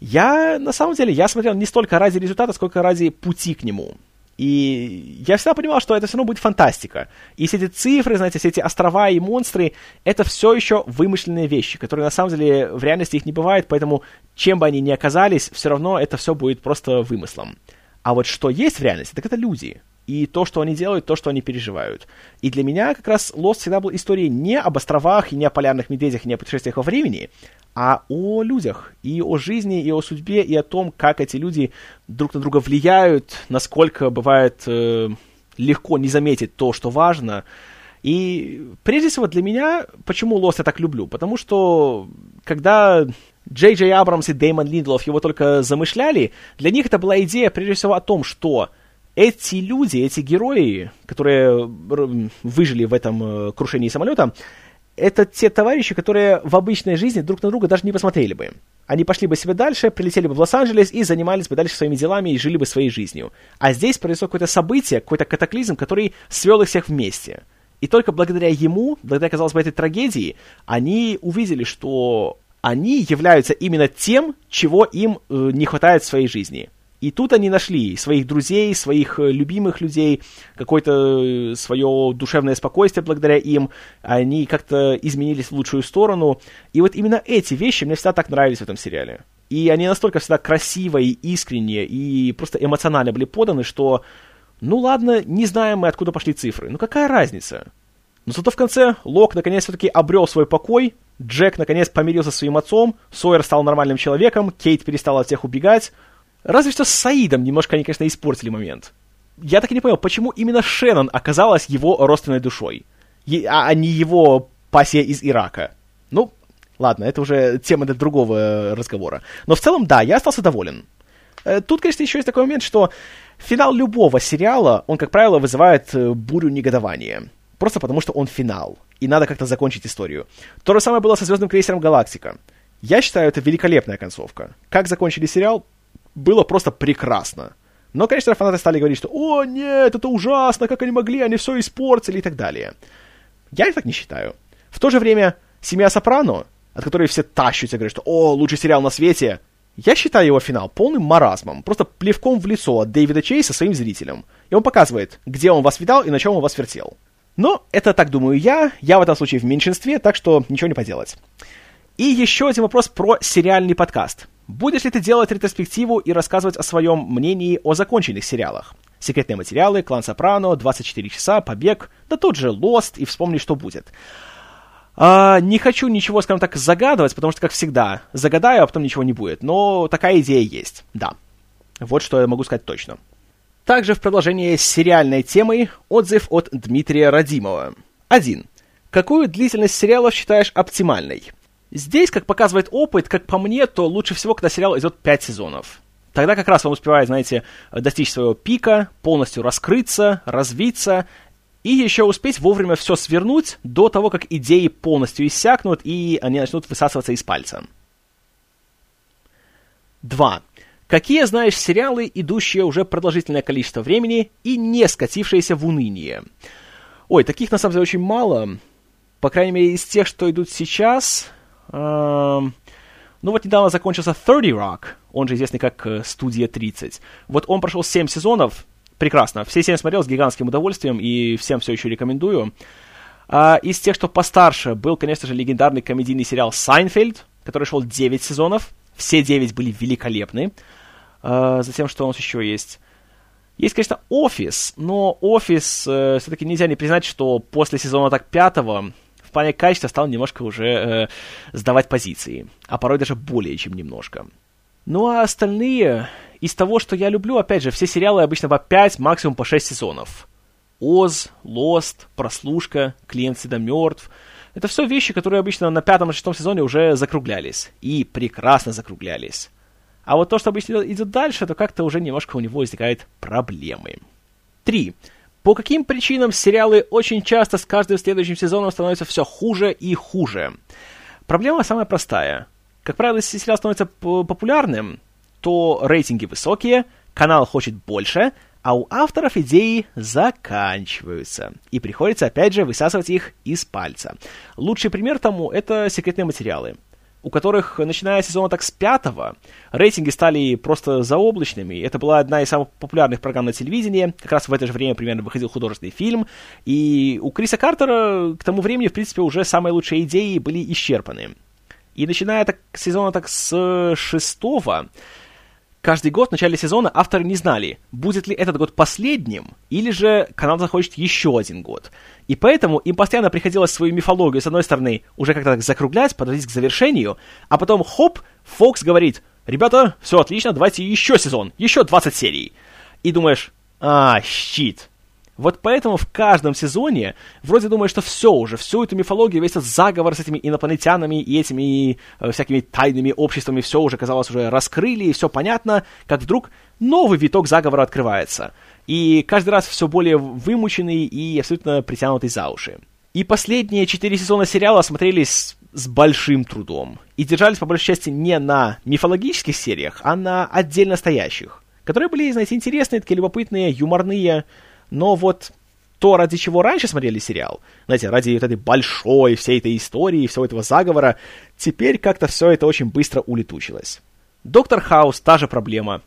я, на самом деле, я смотрел не столько ради результата, сколько ради пути к нему. И я всегда понимал, что это все равно будет фантастика. И все эти цифры, знаете, все эти острова и монстры, это все еще вымышленные вещи, которые на самом деле в реальности их не бывает, поэтому чем бы они ни оказались, все равно это все будет просто вымыслом. А вот что есть в реальности, так это люди и то, что они делают, то, что они переживают. И для меня как раз Lost всегда был историей не об островах, и не о полярных медведях, и не о путешествиях во времени, а о людях, и о жизни, и о судьбе, и о том, как эти люди друг на друга влияют, насколько бывает э, легко не заметить то, что важно. И прежде всего для меня, почему Lost я так люблю? Потому что когда Джей Джей Абрамс и Дэймон Линдлов его только замышляли, для них это была идея прежде всего о том, что эти люди, эти герои, которые выжили в этом э, крушении самолета, это те товарищи, которые в обычной жизни друг на друга даже не посмотрели бы. Они пошли бы себе дальше, прилетели бы в Лос-Анджелес и занимались бы дальше своими делами и жили бы своей жизнью. А здесь произошло какое-то событие, какой-то катаклизм, который свел их всех вместе. И только благодаря ему, благодаря, казалось бы, этой трагедии, они увидели, что они являются именно тем, чего им э, не хватает в своей жизни. И тут они нашли своих друзей, своих э, любимых людей, какое-то э, свое душевное спокойствие благодаря им. Они как-то изменились в лучшую сторону. И вот именно эти вещи мне всегда так нравились в этом сериале. И они настолько всегда красивые, искренние и просто эмоционально были поданы, что, ну ладно, не знаем мы, откуда пошли цифры. Ну какая разница? Но зато в конце Лок наконец все-таки обрел свой покой, Джек наконец помирился со своим отцом, Сойер стал нормальным человеком, Кейт перестала от всех убегать, Разве что с Саидом немножко они, конечно, испортили момент. Я так и не понял, почему именно Шеннон оказалась его родственной душой, а, а не его пассия из Ирака. Ну, ладно, это уже тема для другого разговора. Но в целом, да, я остался доволен. Э, тут, конечно, еще есть такой момент, что финал любого сериала, он, как правило, вызывает э, бурю негодования. Просто потому, что он финал. И надо как-то закончить историю. То же самое было со звездным крейсером Галактика. Я считаю, это великолепная концовка. Как закончили сериал, было просто прекрасно. Но, конечно, фанаты стали говорить, что «О, нет, это ужасно, как они могли, они все испортили» и так далее. Я так не считаю. В то же время «Семья Сопрано», от которой все тащатся, говорят, что «О, лучший сериал на свете», я считаю его финал полным маразмом, просто плевком в лицо от Дэвида Чейса своим зрителям. И он показывает, где он вас видал и на чем он вас вертел. Но это так думаю я, я в этом случае в меньшинстве, так что ничего не поделать. И еще один вопрос про сериальный подкаст. Будешь ли ты делать ретроспективу и рассказывать о своем мнении о законченных сериалах? Секретные материалы, Клан Сопрано, 24 часа, Побег, да тут же Lost и вспомни, что будет. А, не хочу ничего, скажем так, загадывать, потому что, как всегда, загадаю, а потом ничего не будет. Но такая идея есть, да. Вот что я могу сказать точно. Также в продолжение сериальной темы отзыв от Дмитрия Радимова. 1. Какую длительность сериала считаешь оптимальной? Здесь, как показывает опыт, как по мне, то лучше всего, когда сериал идет 5 сезонов. Тогда как раз он успевает, знаете, достичь своего пика, полностью раскрыться, развиться, и еще успеть вовремя все свернуть до того, как идеи полностью иссякнут и они начнут высасываться из пальца. 2. Какие знаешь сериалы, идущие уже продолжительное количество времени и не скатившиеся в уныние? Ой, таких на самом деле очень мало. По крайней мере, из тех, что идут сейчас, ну вот недавно закончился 30 Rock, он же известный как э, Студия 30. Вот он прошел 7 сезонов, прекрасно. Все 7 смотрел с гигантским удовольствием и всем все еще рекомендую. А из тех, что постарше, был, конечно же, легендарный комедийный сериал «Сайнфельд», который шел 9 сезонов. Все 9 были великолепны. А, затем, что у нас еще есть? Есть, конечно, «Офис», но «Офис» э, все-таки нельзя не признать, что после сезона так пятого плане качества стал немножко уже э, сдавать позиции, а порой даже более чем немножко. Ну а остальные, из того, что я люблю, опять же, все сериалы обычно по 5, максимум по 6 сезонов. Оз, Лост, Прослушка, Клиент всегда мертв. Это все вещи, которые обычно на пятом или шестом сезоне уже закруглялись. И прекрасно закруглялись. А вот то, что обычно идет дальше, то как-то уже немножко у него возникают проблемы. Три. По каким причинам сериалы очень часто с каждым следующим сезоном становятся все хуже и хуже? Проблема самая простая. Как правило, если сериал становится популярным, то рейтинги высокие, канал хочет больше, а у авторов идеи заканчиваются. И приходится, опять же, высасывать их из пальца. Лучший пример тому — это секретные материалы у которых, начиная с сезона так с пятого, рейтинги стали просто заоблачными. Это была одна из самых популярных программ на телевидении. Как раз в это же время примерно выходил художественный фильм. И у Криса Картера к тому времени, в принципе, уже самые лучшие идеи были исчерпаны. И начиная так сезона так с шестого, Каждый год в начале сезона авторы не знали, будет ли этот год последним, или же канал захочет еще один год. И поэтому им постоянно приходилось свою мифологию, с одной стороны, уже как-то так закруглять, подводить к завершению, а потом, хоп, Фокс говорит, ребята, все отлично, давайте еще сезон, еще 20 серий. И думаешь, а, щит, вот поэтому в каждом сезоне вроде думаешь, что все уже, всю эту мифологию, весь этот заговор с этими инопланетянами и этими э, всякими тайными обществами, все уже, казалось, уже раскрыли, и все понятно, как вдруг новый виток заговора открывается. И каждый раз все более вымученный и абсолютно притянутый за уши. И последние четыре сезона сериала смотрелись с большим трудом. И держались, по большей части, не на мифологических сериях, а на отдельно стоящих, которые были, знаете, интересные, такие любопытные, юморные, но вот то, ради чего раньше смотрели сериал, знаете, ради вот этой большой всей этой истории, всего этого заговора, теперь как-то все это очень быстро улетучилось. Доктор Хаус, та же проблема.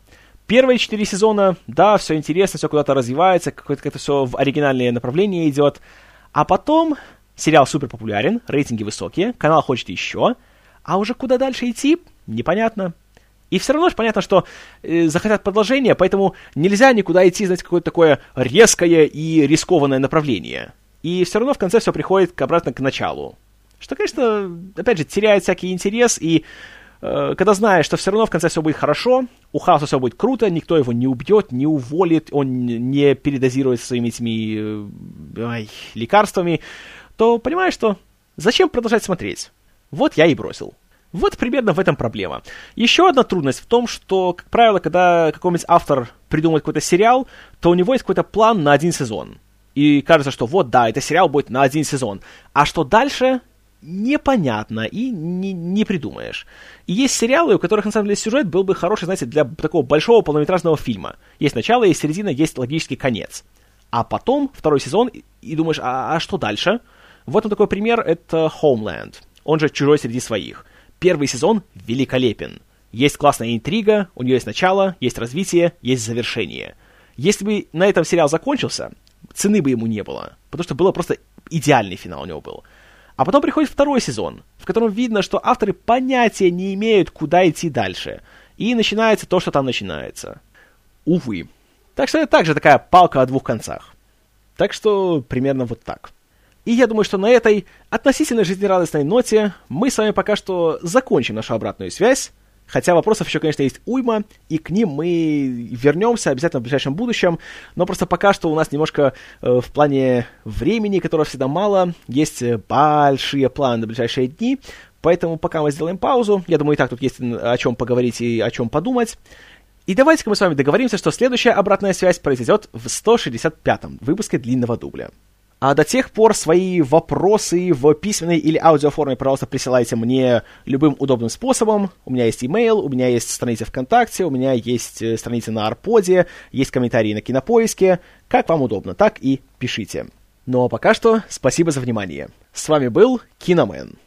Первые четыре сезона, да, все интересно, все куда-то развивается, какое-то все в оригинальное направление идет. А потом сериал супер популярен, рейтинги высокие, канал хочет еще, а уже куда дальше идти, непонятно. И все равно же понятно, что э, захотят продолжение, поэтому нельзя никуда идти, знаете, какое-то такое резкое и рискованное направление. И все равно в конце все приходит обратно к началу. Что, конечно, опять же, теряет всякий интерес, и э, когда знаешь, что все равно в конце все будет хорошо, у Хауса все будет круто, никто его не убьет, не уволит, он не передозирует своими этими э, ай, лекарствами, то понимаешь, что зачем продолжать смотреть? Вот я и бросил. Вот примерно в этом проблема. Еще одна трудность в том, что, как правило, когда какой-нибудь автор придумывает какой-то сериал, то у него есть какой-то план на один сезон. И кажется, что вот, да, это сериал будет на один сезон. А что дальше, непонятно и не, не придумаешь. И есть сериалы, у которых, на самом деле, сюжет был бы хороший, знаете, для такого большого полнометражного фильма. Есть начало, есть середина, есть логический конец. А потом второй сезон, и, и думаешь, а, а что дальше? Вот он такой пример, это Homeland, он же «Чужой среди своих». Первый сезон великолепен. Есть классная интрига, у нее есть начало, есть развитие, есть завершение. Если бы на этом сериал закончился, цены бы ему не было, потому что было просто идеальный финал у него был. А потом приходит второй сезон, в котором видно, что авторы понятия не имеют, куда идти дальше. И начинается то, что там начинается. Увы. Так что это также такая палка о двух концах. Так что примерно вот так. И я думаю, что на этой относительно жизнерадостной ноте мы с вами пока что закончим нашу обратную связь. Хотя вопросов еще, конечно, есть уйма, и к ним мы вернемся обязательно в ближайшем будущем. Но просто пока что у нас немножко э, в плане времени, которого всегда мало, есть большие планы на ближайшие дни. Поэтому пока мы сделаем паузу, я думаю, и так тут есть о чем поговорить и о чем подумать. И давайте-ка мы с вами договоримся, что следующая обратная связь произойдет в 165-м выпуске длинного дубля. А до тех пор свои вопросы в письменной или аудиоформе, пожалуйста, присылайте мне любым удобным способом. У меня есть имейл, у меня есть страница ВКонтакте, у меня есть э, страница на Арподе, есть комментарии на Кинопоиске. Как вам удобно, так и пишите. Ну а пока что спасибо за внимание. С вами был Киномен.